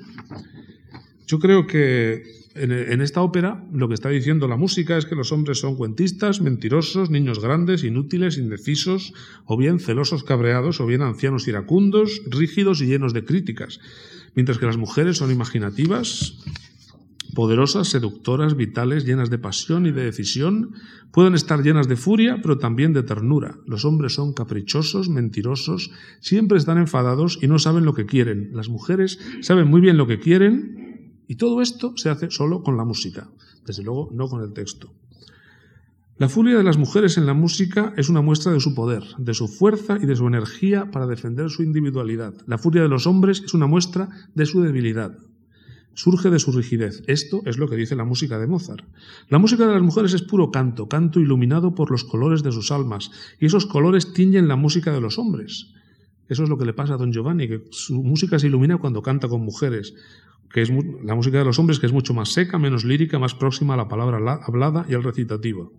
Yo creo que en, esta ópera lo que está diciendo la música es que los hombres son cuentistas, mentirosos, niños grandes, inútiles, indecisos, o bien celosos cabreados, o bien ancianos iracundos, rígidos y llenos de críticas, mientras que las mujeres son imaginativas, poderosas, seductoras, vitales, llenas de pasión y de decisión, pueden estar llenas de furia, pero también de ternura. Los hombres son caprichosos, mentirosos, siempre están enfadados y no saben lo que quieren. Las mujeres saben muy bien lo que quieren y todo esto se hace solo con la música, desde luego no con el texto. La furia de las mujeres en la música es una muestra de su poder, de su fuerza y de su energía para defender su individualidad. La furia de los hombres es una muestra de su debilidad. Surge de su rigidez. Esto es lo que dice la música de Mozart. La música de las mujeres es puro canto, canto iluminado por los colores de sus almas, y esos colores tiñen la música de los hombres. Eso es lo que le pasa a don Giovanni, que su música se ilumina cuando canta con mujeres, que es la música de los hombres, que es mucho más seca, menos lírica, más próxima a la palabra hablada y al recitativo.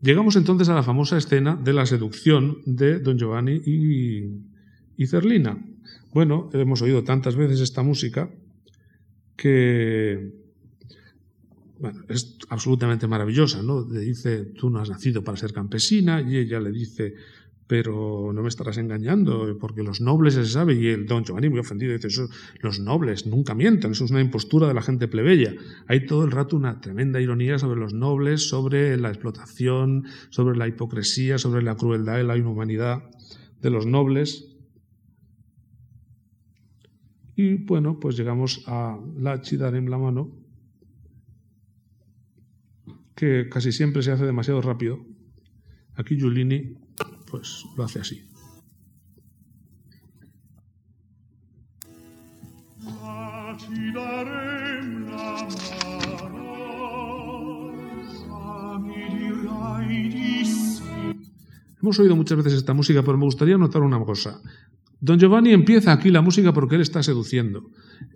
Llegamos entonces a la famosa escena de la seducción de Don Giovanni y, y Cerlina. Bueno, hemos oído tantas veces esta música que bueno, es absolutamente maravillosa, ¿no? Le dice, tú no has nacido para ser campesina, y ella le dice, pero no me estarás engañando, porque los nobles se sabe, y el don Giovanni muy ofendido dice, eso, los nobles nunca mienten, eso es una impostura de la gente plebeya. Hay todo el rato una tremenda ironía sobre los nobles, sobre la explotación, sobre la hipocresía, sobre la crueldad y la inhumanidad de los nobles. Y bueno, pues llegamos a la en la mano, que casi siempre se hace demasiado rápido. Aquí Giulini pues lo hace así. Hemos oído muchas veces esta música, pero me gustaría notar una cosa. Don Giovanni empieza aquí la música porque él está seduciendo.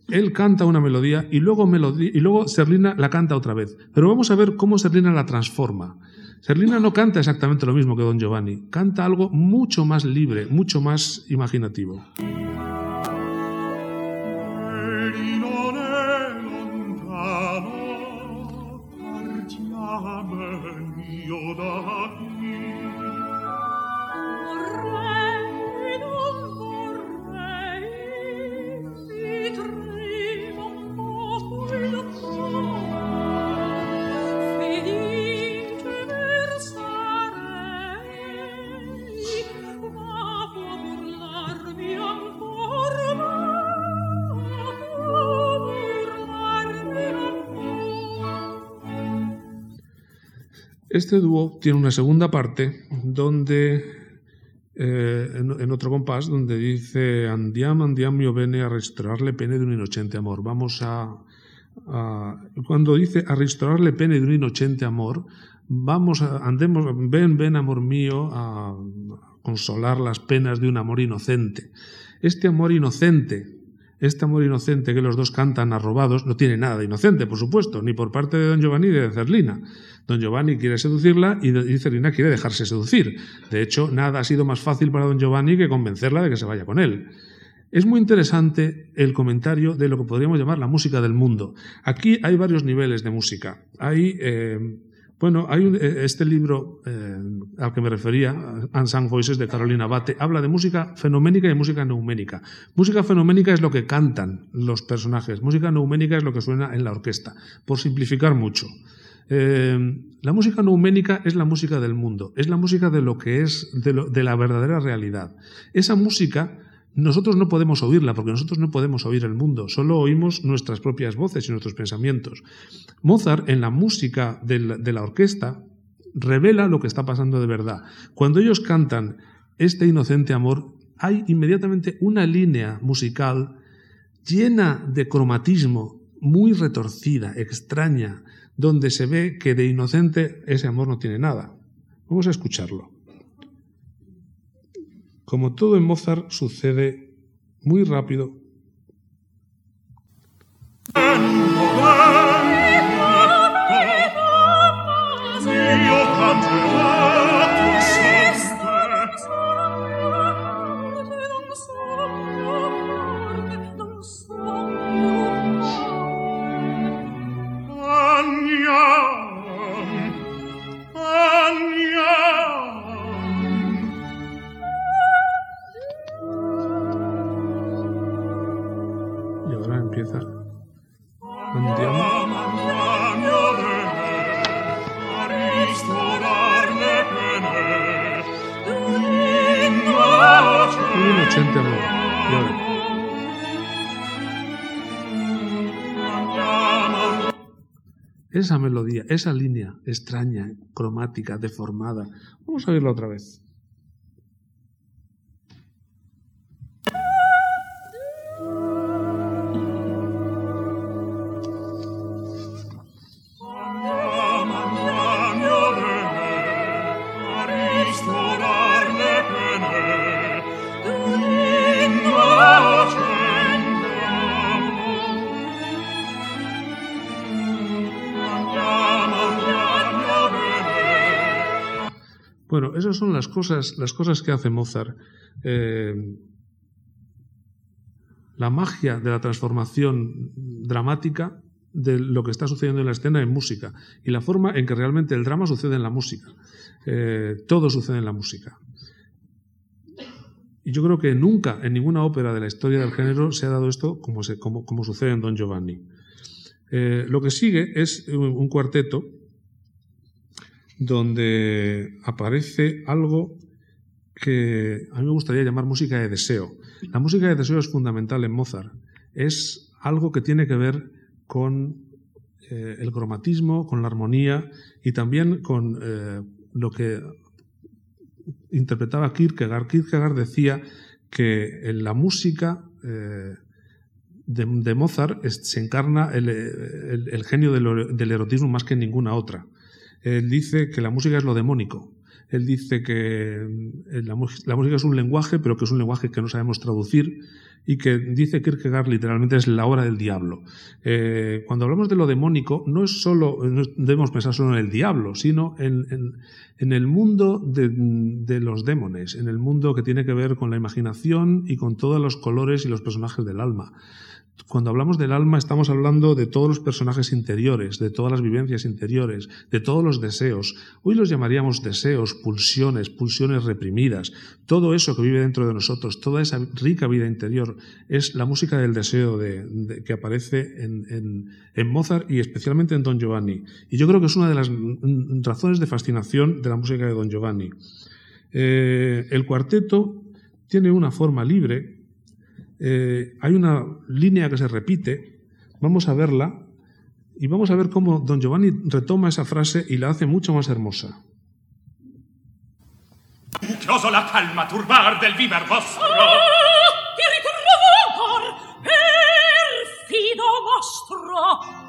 Él canta una melodía y luego, melodía, y luego Serlina la canta otra vez. Pero vamos a ver cómo Serlina la transforma. Serlina no canta exactamente lo mismo que Don Giovanni, canta algo mucho más libre, mucho más imaginativo. Este dúo tiene una segunda parte donde, eh, en, otro compás, donde dice Andiam, andiam mio bene a restaurarle pene de un inocente amor. Vamos a, Cuando dice a restaurarle pene de un inocente amor, vamos a, andemos, ven, ven, amor mío, a consolar las penas de un amor inocente. Este amor inocente este amor inocente que los dos cantan arrobados no tiene nada de inocente, por supuesto, ni por parte de don Giovanni ni de Cerlina. Don Giovanni quiere seducirla y Cerlina quiere dejarse seducir. De hecho, nada ha sido más fácil para don Giovanni que convencerla de que se vaya con él. Es muy interesante el comentario de lo que podríamos llamar la música del mundo. Aquí hay varios niveles de música. Hay eh, bueno, hay eh, este libro eh, al que me refería, Unsung Voices de Carolina Bate, habla de música fenoménica y música neuménica. Música fenoménica es lo que cantan los personajes, música neuménica es lo que suena en la orquesta, por simplificar mucho. Eh, la música neuménica es la música del mundo, es la música de lo que es, de la verdadera realidad. Esa música nosotros no podemos oírla porque nosotros no podemos oír el mundo, solo oímos nuestras propias voces y nuestros pensamientos. Mozart en la música de la, orquesta revela lo que está pasando de verdad. Cuando ellos cantan este inocente amor, hay inmediatamente una línea musical llena de cromatismo, muy retorcida, extraña, donde se ve que de inocente ese amor no tiene nada. Vamos a escucharlo. Como todo en Mozart sucede muy rápido. Esa melodía, esa línea extraña, cromática, deformada. Vamos a oírla otra vez. Bueno, esas son las cosas, las cosas que hace Mozart. Eh, la magia de la transformación dramática de lo que está sucediendo en la escena en música y la forma en que realmente el drama sucede en la música. Eh, todo sucede en la música. Y yo creo que nunca en ninguna ópera de la historia del género se ha dado esto como, como, sucede en Don Giovanni. Eh, lo que sigue es un cuarteto donde aparece algo que a mí me gustaría llamar música de deseo. La música de deseo es fundamental en Mozart. Es algo que tiene que ver con eh, el cromatismo, con la armonía y también con eh, lo que interpretaba Kierkegaard. Kierkegaard decía que en la música eh, de, Mozart se encarna el, genio del, erotismo más que en ninguna otra. Él dice que la música es lo demónico. Él dice que la, la música es un lenguaje, pero que es un lenguaje que no sabemos traducir y que dice Kierkegaard literalmente es la obra del diablo. Eh, cuando hablamos de lo demónico, no es solo, debemos pensar solo en el diablo, sino en, el mundo de, de, los démones, en el mundo que tiene que ver con la imaginación y con todos los colores y los personajes del alma. Cuando hablamos del alma estamos hablando de todos los personajes interiores, de todas las vivencias interiores, de todos los deseos. Hoy los llamaríamos deseos, pulsiones, pulsiones reprimidas. Todo eso que vive dentro de nosotros, toda esa rica vida interior, es la música del deseo que aparece en, Mozart y especialmente en Don Giovanni. Y yo creo que es una de las razones de fascinación de la música de Don Giovanni. Eh, el cuarteto tiene una forma libre eh, hay una línea que se repite, vamos a verla y vamos a ver cómo don Giovanni retoma esa frase y la hace mucho más hermosa. Che oso la calma turbar del viver vostro. Ah, ti ritrovo perfido vostro.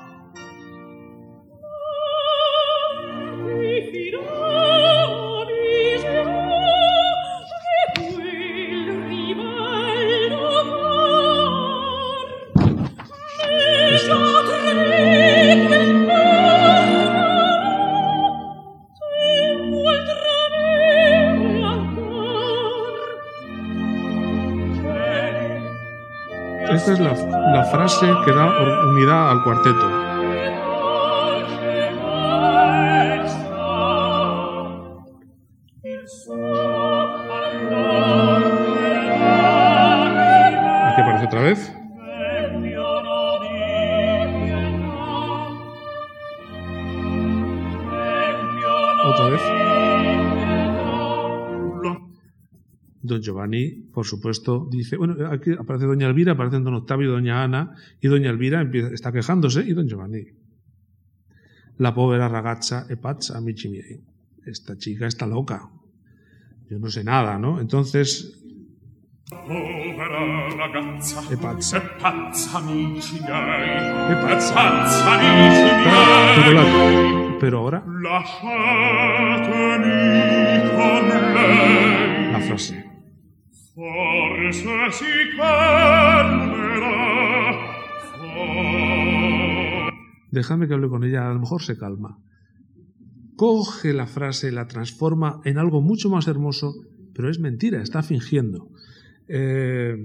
Que da unidad al cuarteto. Aquí aparece otra vez. Don Giovanni, por supuesto, dice, bueno, aquí aparece Doña Elvira, aparecen Don Octavio y Doña Ana, y Doña Elvira empieza, está quejándose, y Don Giovanni. La pobre ragazza e pazza, amici miei. Esta chica está loca. Yo no sé nada, ¿no? Entonces... Povera ragazza, e pazza. E pazza, amici miei. E pazza. E pazza, amici miei. Pero ahora... La frase. Déjame que hable con ella, a lo mejor se calma. Coge la frase, la transforma en algo mucho más hermoso, pero es mentira, está fingiendo. Eh,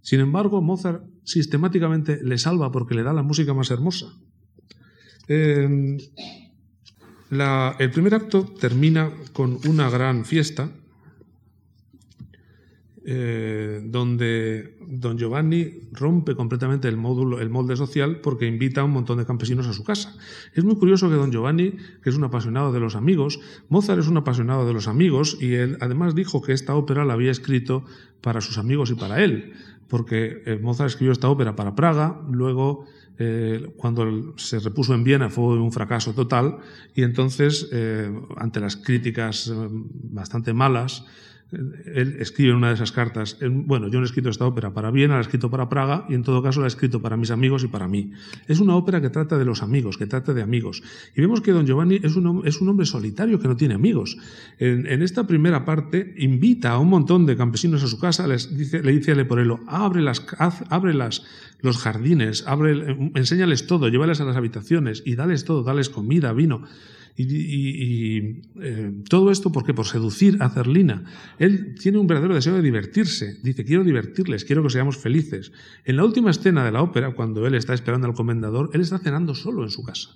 sin embargo, Mozart sistemáticamente le salva porque le da la música más hermosa. Eh, el primer acto termina con una gran fiesta eh, donde don Giovanni rompe completamente el, módulo, el molde social porque invita a un montón de campesinos a su casa. Es muy curioso que don Giovanni, que es un apasionado de los amigos, Mozart es un apasionado de los amigos y él además dijo que esta ópera la había escrito para sus amigos y para él, porque eh, Mozart escribió esta ópera para Praga, luego eh, cuando se repuso en Viena fue un fracaso total y entonces, ante las críticas bastante malas, él escribe una de esas cartas, bueno, yo no he escrito esta ópera para Viena, la he escrito para Praga y en todo caso la he escrito para mis amigos y para mí. Es una ópera que trata de los amigos, que trata de amigos. Y vemos que don Giovanni es un, es un hombre solitario que no tiene amigos. En, esta primera parte invita a un montón de campesinos a su casa, les dice, le dice a Leporello, abre, las, abre las, los jardines, abre, enséñales todo, llévales a las habitaciones y dales todo, dales comida, vino. Y, eh, todo esto, ¿por qué? Por seducir a Cerlina. Él tiene un verdadero deseo de divertirse. Dice, quiero divertirles, quiero que seamos felices. En la última escena de la ópera, cuando él está esperando al comendador, él está cenando solo en su casa.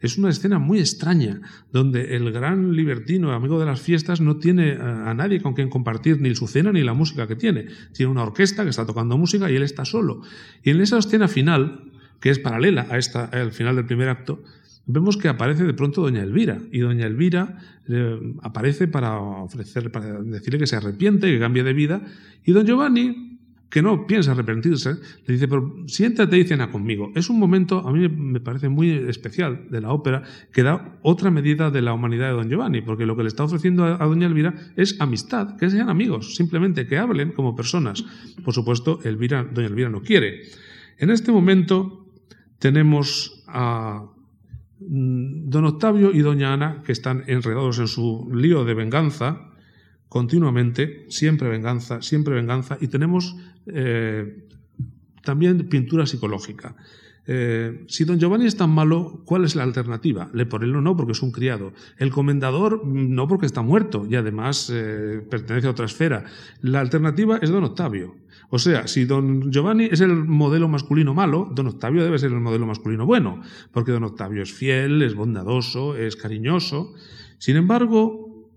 Es una escena muy extraña, donde el gran libertino, amigo de las fiestas, no tiene a nadie con quien compartir ni su cena ni la música que tiene. Tiene una orquesta que está tocando música y él está solo. Y en esa escena final, que es paralela a esta, al final del primer acto, vemos que aparece de pronto doña Elvira y doña Elvira eh, aparece para ofrecer para decirle que se arrepiente que cambie de vida y don Giovanni que no piensa arrepentirse le dice pero siéntate y cena conmigo es un momento a mí me parece muy especial de la ópera que da otra medida de la humanidad de don Giovanni porque lo que le está ofreciendo a, doña Elvira es amistad que sean amigos simplemente que hablen como personas. Por supuesto Elvira doña Elvira no quiere. En este momento tenemos a don Octavio y doña Ana, que están enredados en su lío de venganza, continuamente, siempre venganza, siempre venganza, y tenemos eh, también pintura psicológica. Eh, si don Giovanni es tan malo, ¿cuál es la alternativa? Le Leporello no, porque es un criado. El comendador no, porque está muerto y además eh, pertenece a otra esfera. La alternativa es don Octavio. O sea, si don Giovanni es el modelo masculino malo, don Octavio debe ser el modelo masculino bueno, porque don Octavio es fiel, es bondadoso, es cariñoso. Sin embargo,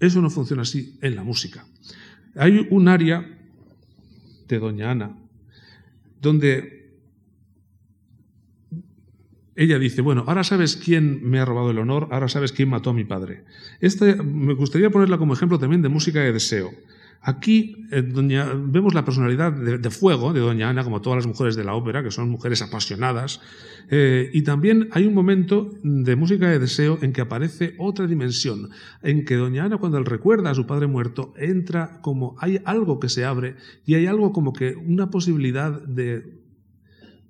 eso no funciona así en la música. Hay un área de doña Ana donde ella dice, bueno, ahora sabes quién me ha robado el honor, ahora sabes quién mató a mi padre. Esta me gustaría ponerla como ejemplo también de música de deseo. Aquí eh, vemos la personalidad de, fuego de Doña Ana, como todas las mujeres de la ópera, que son mujeres apasionadas. Eh, y también hay un momento de música de deseo en que aparece otra dimensión, en que Doña Ana, cuando él recuerda a su padre muerto, entra como hay algo que se abre y hay algo como que una posibilidad de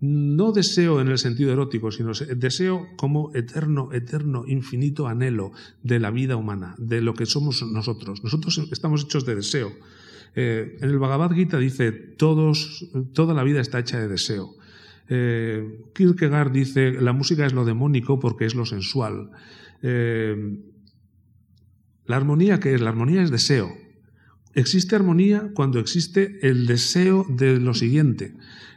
no deseo en el sentido erótico, sino deseo como eterno, eterno, infinito anhelo de la vida humana, de lo que somos nosotros. Nosotros estamos hechos de deseo. Eh, en el Bhagavad Gita dice, todos, toda la vida está hecha de deseo. Eh, Kierkegaard dice, la música es lo demónico porque es lo sensual. Eh, la armonía, ¿qué es? La armonía es deseo. Existe armonía cuando existe el deseo de lo siguiente.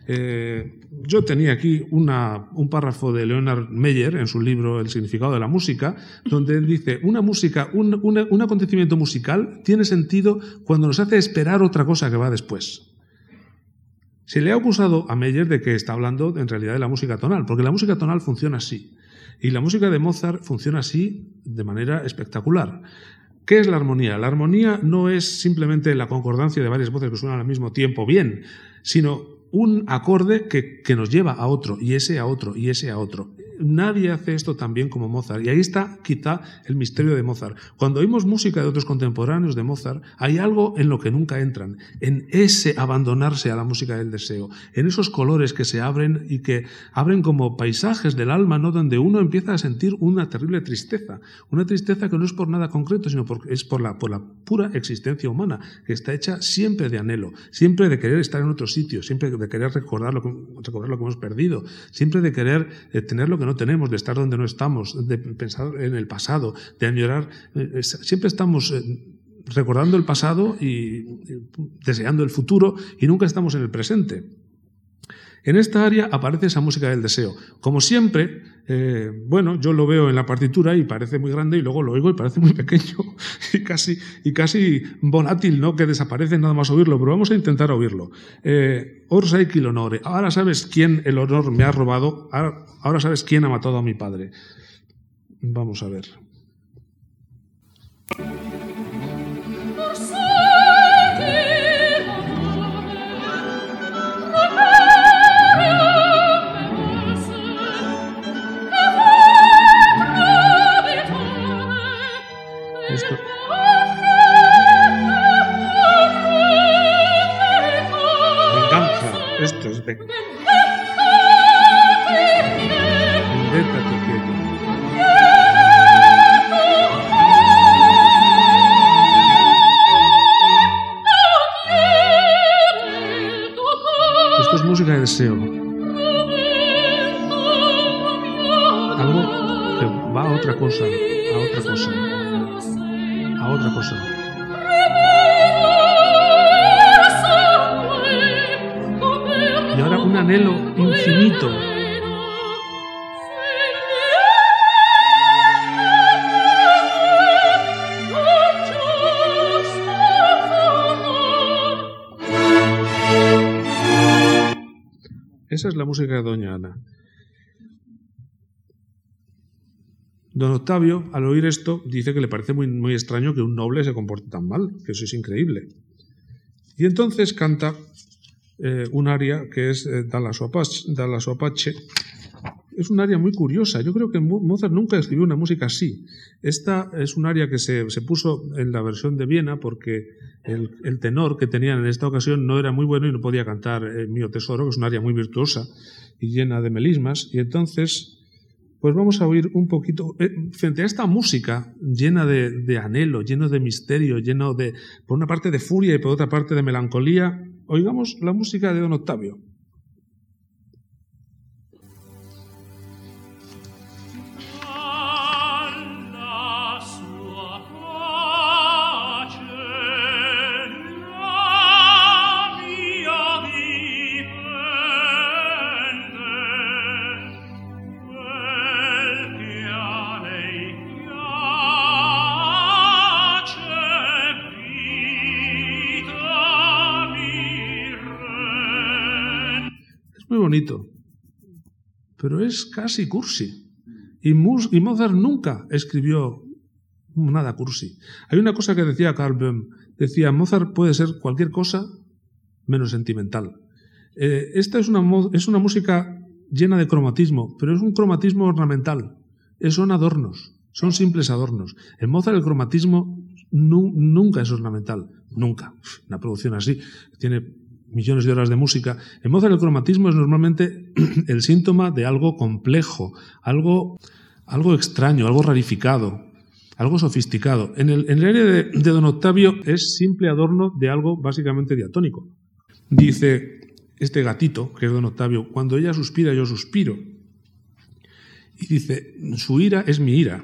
Eh, yo tenía aquí un párrafo de Leonard Meyer en su libro El significado de la música, donde él dice, una música, un, acontecimiento musical tiene sentido cuando nos hace esperar otra cosa que va después. Se le ha acusado a Meyer de que está hablando en realidad de la música tonal, porque la música tonal funciona así. Y la música de Mozart funciona así de manera espectacular. ¿Qué es la armonía? La armonía no es simplemente la concordancia de varias voces que suenan al mismo tiempo bien, sino un acorde que, que, nos lleva a otro, y ese a otro, y ese a otro. Nadie hace esto tan bien como Mozart. Y ahí está quizá el misterio de Mozart. Cuando oímos música de otros contemporáneos de Mozart, hay algo en lo que nunca entran, en ese abandonarse a la música del deseo, en esos colores que se abren y que abren como paisajes del alma, ¿no? donde uno empieza a sentir una terrible tristeza. Una tristeza que no es por nada concreto, sino porque es por la, por la pura existencia humana, que está hecha siempre de anhelo, siempre de querer estar en otro sitio, siempre de querer recordar lo que, recordar lo que hemos perdido, siempre de querer eh, tener lo que no tenemos, de estar donde no estamos, de pensar en el pasado, de añorar. Eh, siempre estamos eh, recordando el pasado y deseando el futuro y nunca estamos en el presente. En esta área aparece esa música del deseo. Como siempre, eh, bueno, yo lo veo en la partitura y parece muy grande y luego lo oigo y parece muy pequeño y casi, y casi volátil, ¿no? Que desaparece nada más oírlo, pero vamos a intentar oírlo. Eh, honore. Ahora sabes quién el honor me ha robado, ahora sabes quién ha matado a mi padre. Vamos a ver. Deseo. Algo que va a otra cosa, a otra cosa, a otra cosa. y ahora un anhelo infinito. Esa es la música de Doña Ana. Don Octavio, al oír esto, dice que le parece muy, muy extraño que un noble se comporte tan mal, que eso es increíble. Y entonces canta eh, un aria que es eh, Dalla sua pace. Es un aria muy curiosa. Yo creo que Mozart nunca escribió una música así. Esta es un aria que se, puso en la versión de Viena porque el, tenor que tenían en esta ocasión no era muy bueno y no podía cantar eh, Mío Tesoro, que es un aria muy virtuosa y llena de melismas. Y entonces pues vamos a oír un poquito, eh, frente a esta música llena de, anhelo, lleno de misterio, lleno de, por una parte de furia y por otra parte de melancolía, oigamos la música de Don Octavio. Pero es casi cursi. Y, Mozart nunca escribió nada cursi. Hay una cosa que decía Carl Böhm, decía, Mozart puede ser cualquier cosa menos sentimental. Eh, esta es una, es una música llena de cromatismo, pero es un cromatismo ornamental. son adornos, son simples adornos. En Mozart el cromatismo nunca es ornamental, nunca. Una producción así tiene millones de horas de música, en Mozart el cromatismo es normalmente el síntoma de algo complejo, algo, algo extraño, algo rarificado, algo sofisticado. En el, en área de, de, Don Octavio es simple adorno de algo básicamente diatónico. Dice este gatito, que es Don Octavio, cuando ella suspira yo suspiro. Y dice, su ira es mi ira.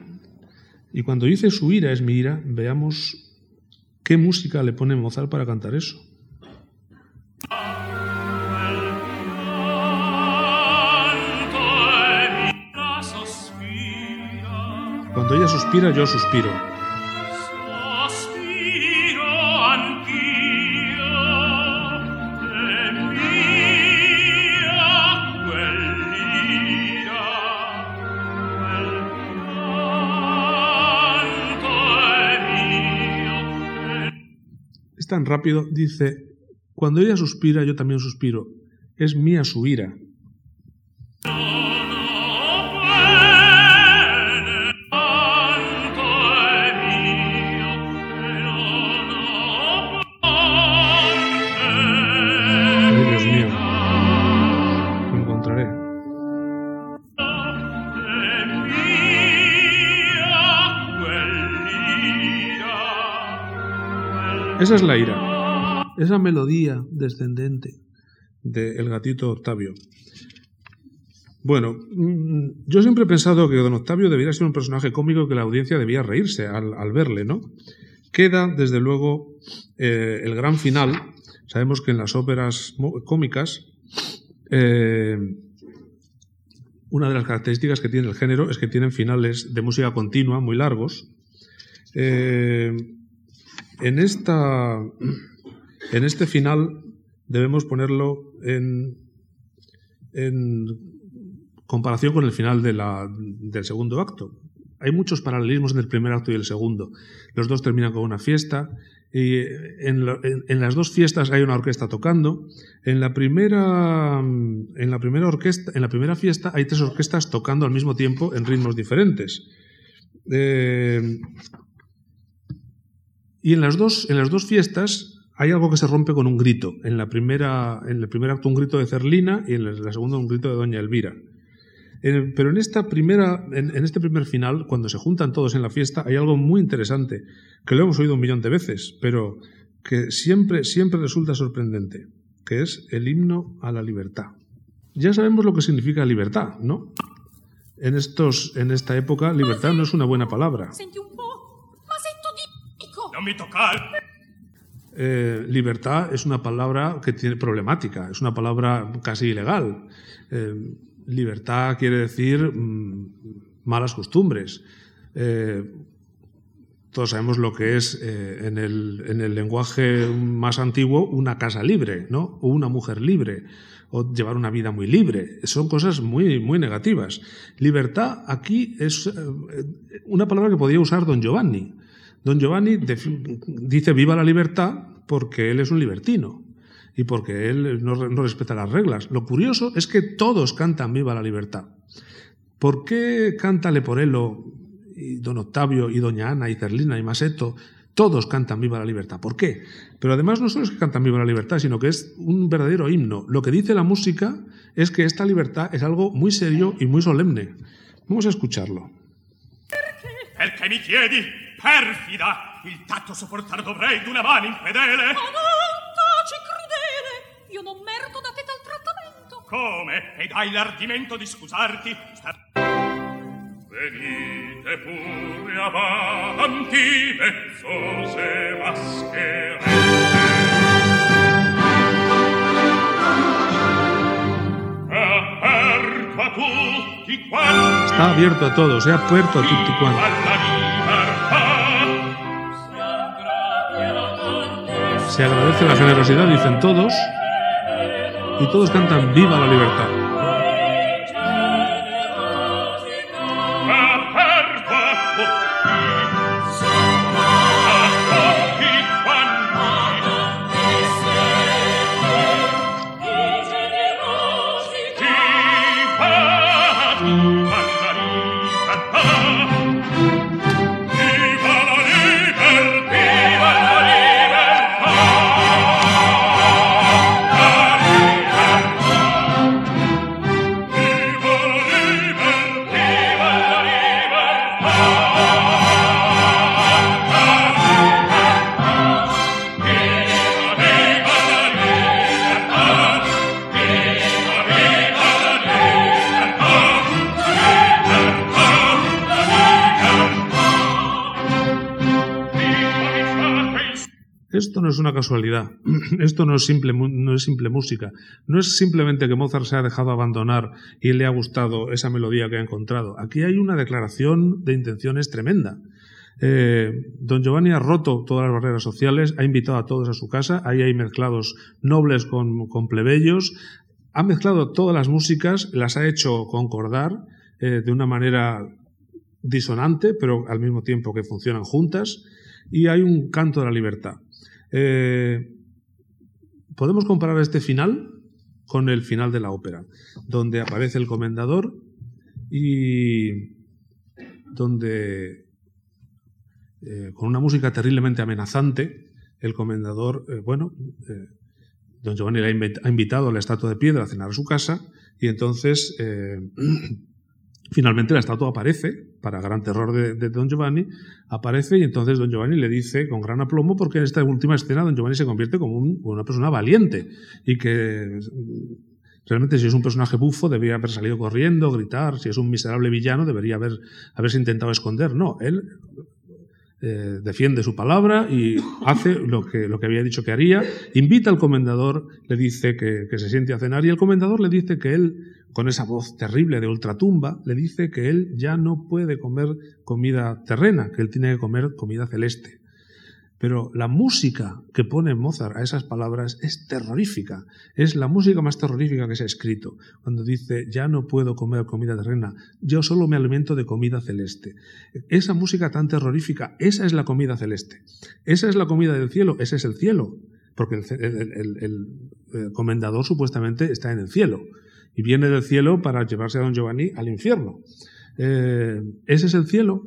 Y cuando dice su ira es mi ira, veamos qué música le pone Mozart para cantar eso. Cuando ella suspira, yo suspiro. Es tan rápido, dice, cuando ella suspira, yo también suspiro. Es mía su ira. Esa es la ira, esa melodía descendente del gatito Octavio. Bueno, mm, yo siempre he pensado que don Octavio debería ser un personaje cómico que la audiencia debía reírse al, verle, ¿no? Queda, desde luego, eh, el gran final. Sabemos que en las óperas cómicas eh, una de las características que tiene el género es que tienen finales de música continua muy largos. Eh, en, esta, en este final debemos ponerlo en, en comparación con el final del segundo acto. Hay muchos paralelismos entre el primer acto y el segundo. Los dos terminan con una fiesta y en, en, las dos fiestas hay una orquesta tocando. En la primera, en la primera orquesta, en la primera fiesta hay tres orquestas tocando al mismo tiempo en ritmos diferentes. Eh, y en las dos, en las dos fiestas hay algo que se rompe con un grito. En, la primera, en el primer acto un grito de Cerlina y en la segunda un grito de Doña Elvira. pero en, esta primera, en, este primer final, cuando se juntan todos en la fiesta, hay algo muy interesante, que lo hemos oído un millón de veces, pero que siempre, siempre resulta sorprendente, que es el himno a la libertad. Ya sabemos lo que significa libertad, ¿no? En, estos, en esta época, libertad no es una buena palabra. Eh, libertad es una palabra que tiene problemática, es una palabra casi ilegal. Eh, libertad quiere decir mm, malas costumbres. Eh, todos sabemos lo que es en, el, en, el, lenguaje más antiguo una casa libre, ¿no? O una mujer libre, o llevar una vida muy libre. Son cosas muy, muy negativas. Libertad aquí es una palabra que podría usar don Giovanni. Don Giovanni dice viva la libertad porque él es un libertino y porque él no, no respeta las reglas. Lo curioso es que todos cantan viva la libertad. ¿Por qué canta Leporello y don Octavio y doña Ana y Cerlina y Maseto, todos cantan Viva la Libertad. ¿Por qué? Pero además no solo es que cantan Viva la Libertad, sino que es un verdadero himno. Lo que dice la música es que esta libertad es algo muy serio y muy solemne. Vamos a escucharlo. Perché mi chiedi, perfida, il tatto sopportar dovrei d'una mano infedele? Ma non taci crudele, io non merito da te tal trattamento. Come? Ed hai l'ardimento di scusarti? Sta... Venite pure avanti, mezzose mascherette. Aperto a tutti quanti. Está abierto a todos, è aperto a tutti quanti. Se agradece la generosidad, dicen todos, y todos cantan Viva la libertad. Casualidad, esto no es, simple, no es simple música, no es simplemente que Mozart se ha dejado abandonar y le ha gustado esa melodía que ha encontrado. Aquí hay una declaración de intenciones tremenda. Eh, don Giovanni ha roto todas las barreras sociales, ha invitado a todos a su casa, ahí hay mezclados nobles con, plebeyos, ha mezclado todas las músicas, las ha hecho concordar eh, de una manera disonante, pero al mismo tiempo que funcionan juntas, y hay un canto de la libertad. Eh, podemos comparar este final con el final de la ópera, donde aparece el comendador y donde eh, con una música terriblemente amenazante, el comendador, eh, bueno, don Giovanni le ha invitado a la estatua de piedra a cenar a su casa y entonces Finalmente la estatua aparece, para gran terror de, Don Giovanni, aparece y entonces Don Giovanni le dice con gran aplomo, porque en esta última escena Don Giovanni se convierte como una persona valiente y que realmente si es un personaje bufo debería haber salido corriendo, gritar, si es un miserable villano debería haber, haberse intentado esconder. No, él eh, defiende su palabra y hace lo que, lo que había dicho que haría, invita al comendador, le dice que se siente a cenar y el comendador le dice que él con esa voz terrible de ultratumba, le dice que él ya no puede comer comida terrena, que él tiene que comer comida celeste. Pero la música que pone Mozart a esas palabras es terrorífica. Es la música más terrorífica que se ha escrito. Cuando dice, ya no puedo comer comida terrena, yo solo me alimento de comida celeste. Esa música tan terrorífica, esa es la comida celeste. Esa es la comida del cielo, ese es el cielo. Porque el comendador supuestamente está en el cielo y viene del cielo para llevarse a don Giovanni al infierno. Eh, ese es el cielo.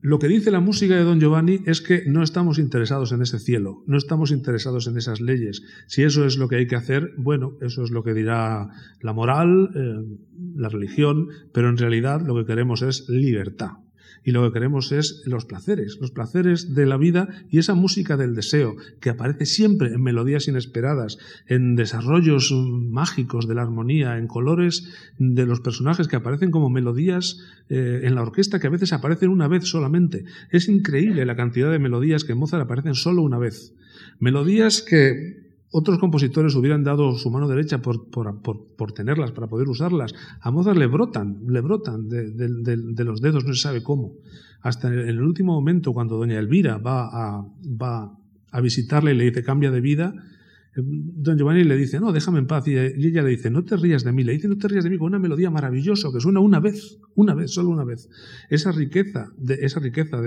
Lo que dice la música de don Giovanni es que no estamos interesados en ese cielo, no estamos interesados en esas leyes. Si eso es lo que hay que hacer, bueno, eso es lo que dirá la moral, eh, la religión, pero en realidad lo que queremos es libertad y lo que queremos es los placeres, los placeres de la vida y esa música del deseo que aparece siempre en melodías inesperadas, en desarrollos mágicos de la armonía, en colores de los personajes que aparecen como melodías eh, en la orquesta que a veces aparecen una vez solamente. Es increíble la cantidad de melodías que en Mozart aparecen solo una vez. Melodías que otros compositores hubieran dado su mano derecha por, por, tenerlas, para poder usarlas. A Mozart le brotan, le brotan de, de, los dedos, no se sabe cómo. Hasta en el último momento, cuando doña Elvira va a, va a visitarle y le dice cambia de vida, Don Giovanni le dice, no, déjame en paz. Y ella le dice, no te rías de mí. Le dice, no te rías de mí con una melodía maravillosa que suena una vez, una vez, solo una vez. Esa riqueza, de, esa riqueza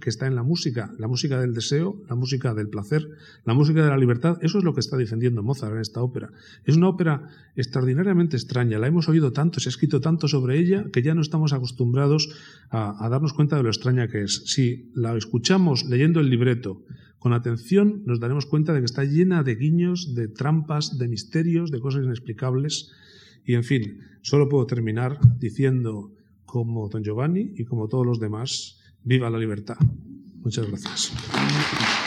que está en la música, la música del deseo, la música del placer, la música de la libertad, eso es lo que está defendiendo Mozart en esta ópera. Es una ópera extraordinariamente extraña. La hemos oído tanto, se ha escrito tanto sobre ella que ya no estamos acostumbrados a, a darnos cuenta de lo extraña que es. Si la escuchamos leyendo el libreto, con atención nos daremos cuenta de que está llena de guiños, de trampas, de misterios, de cosas inexplicables. Y en fin, solo puedo terminar diciendo, como don Giovanni y como todos los demás, viva la libertad. Muchas gracias.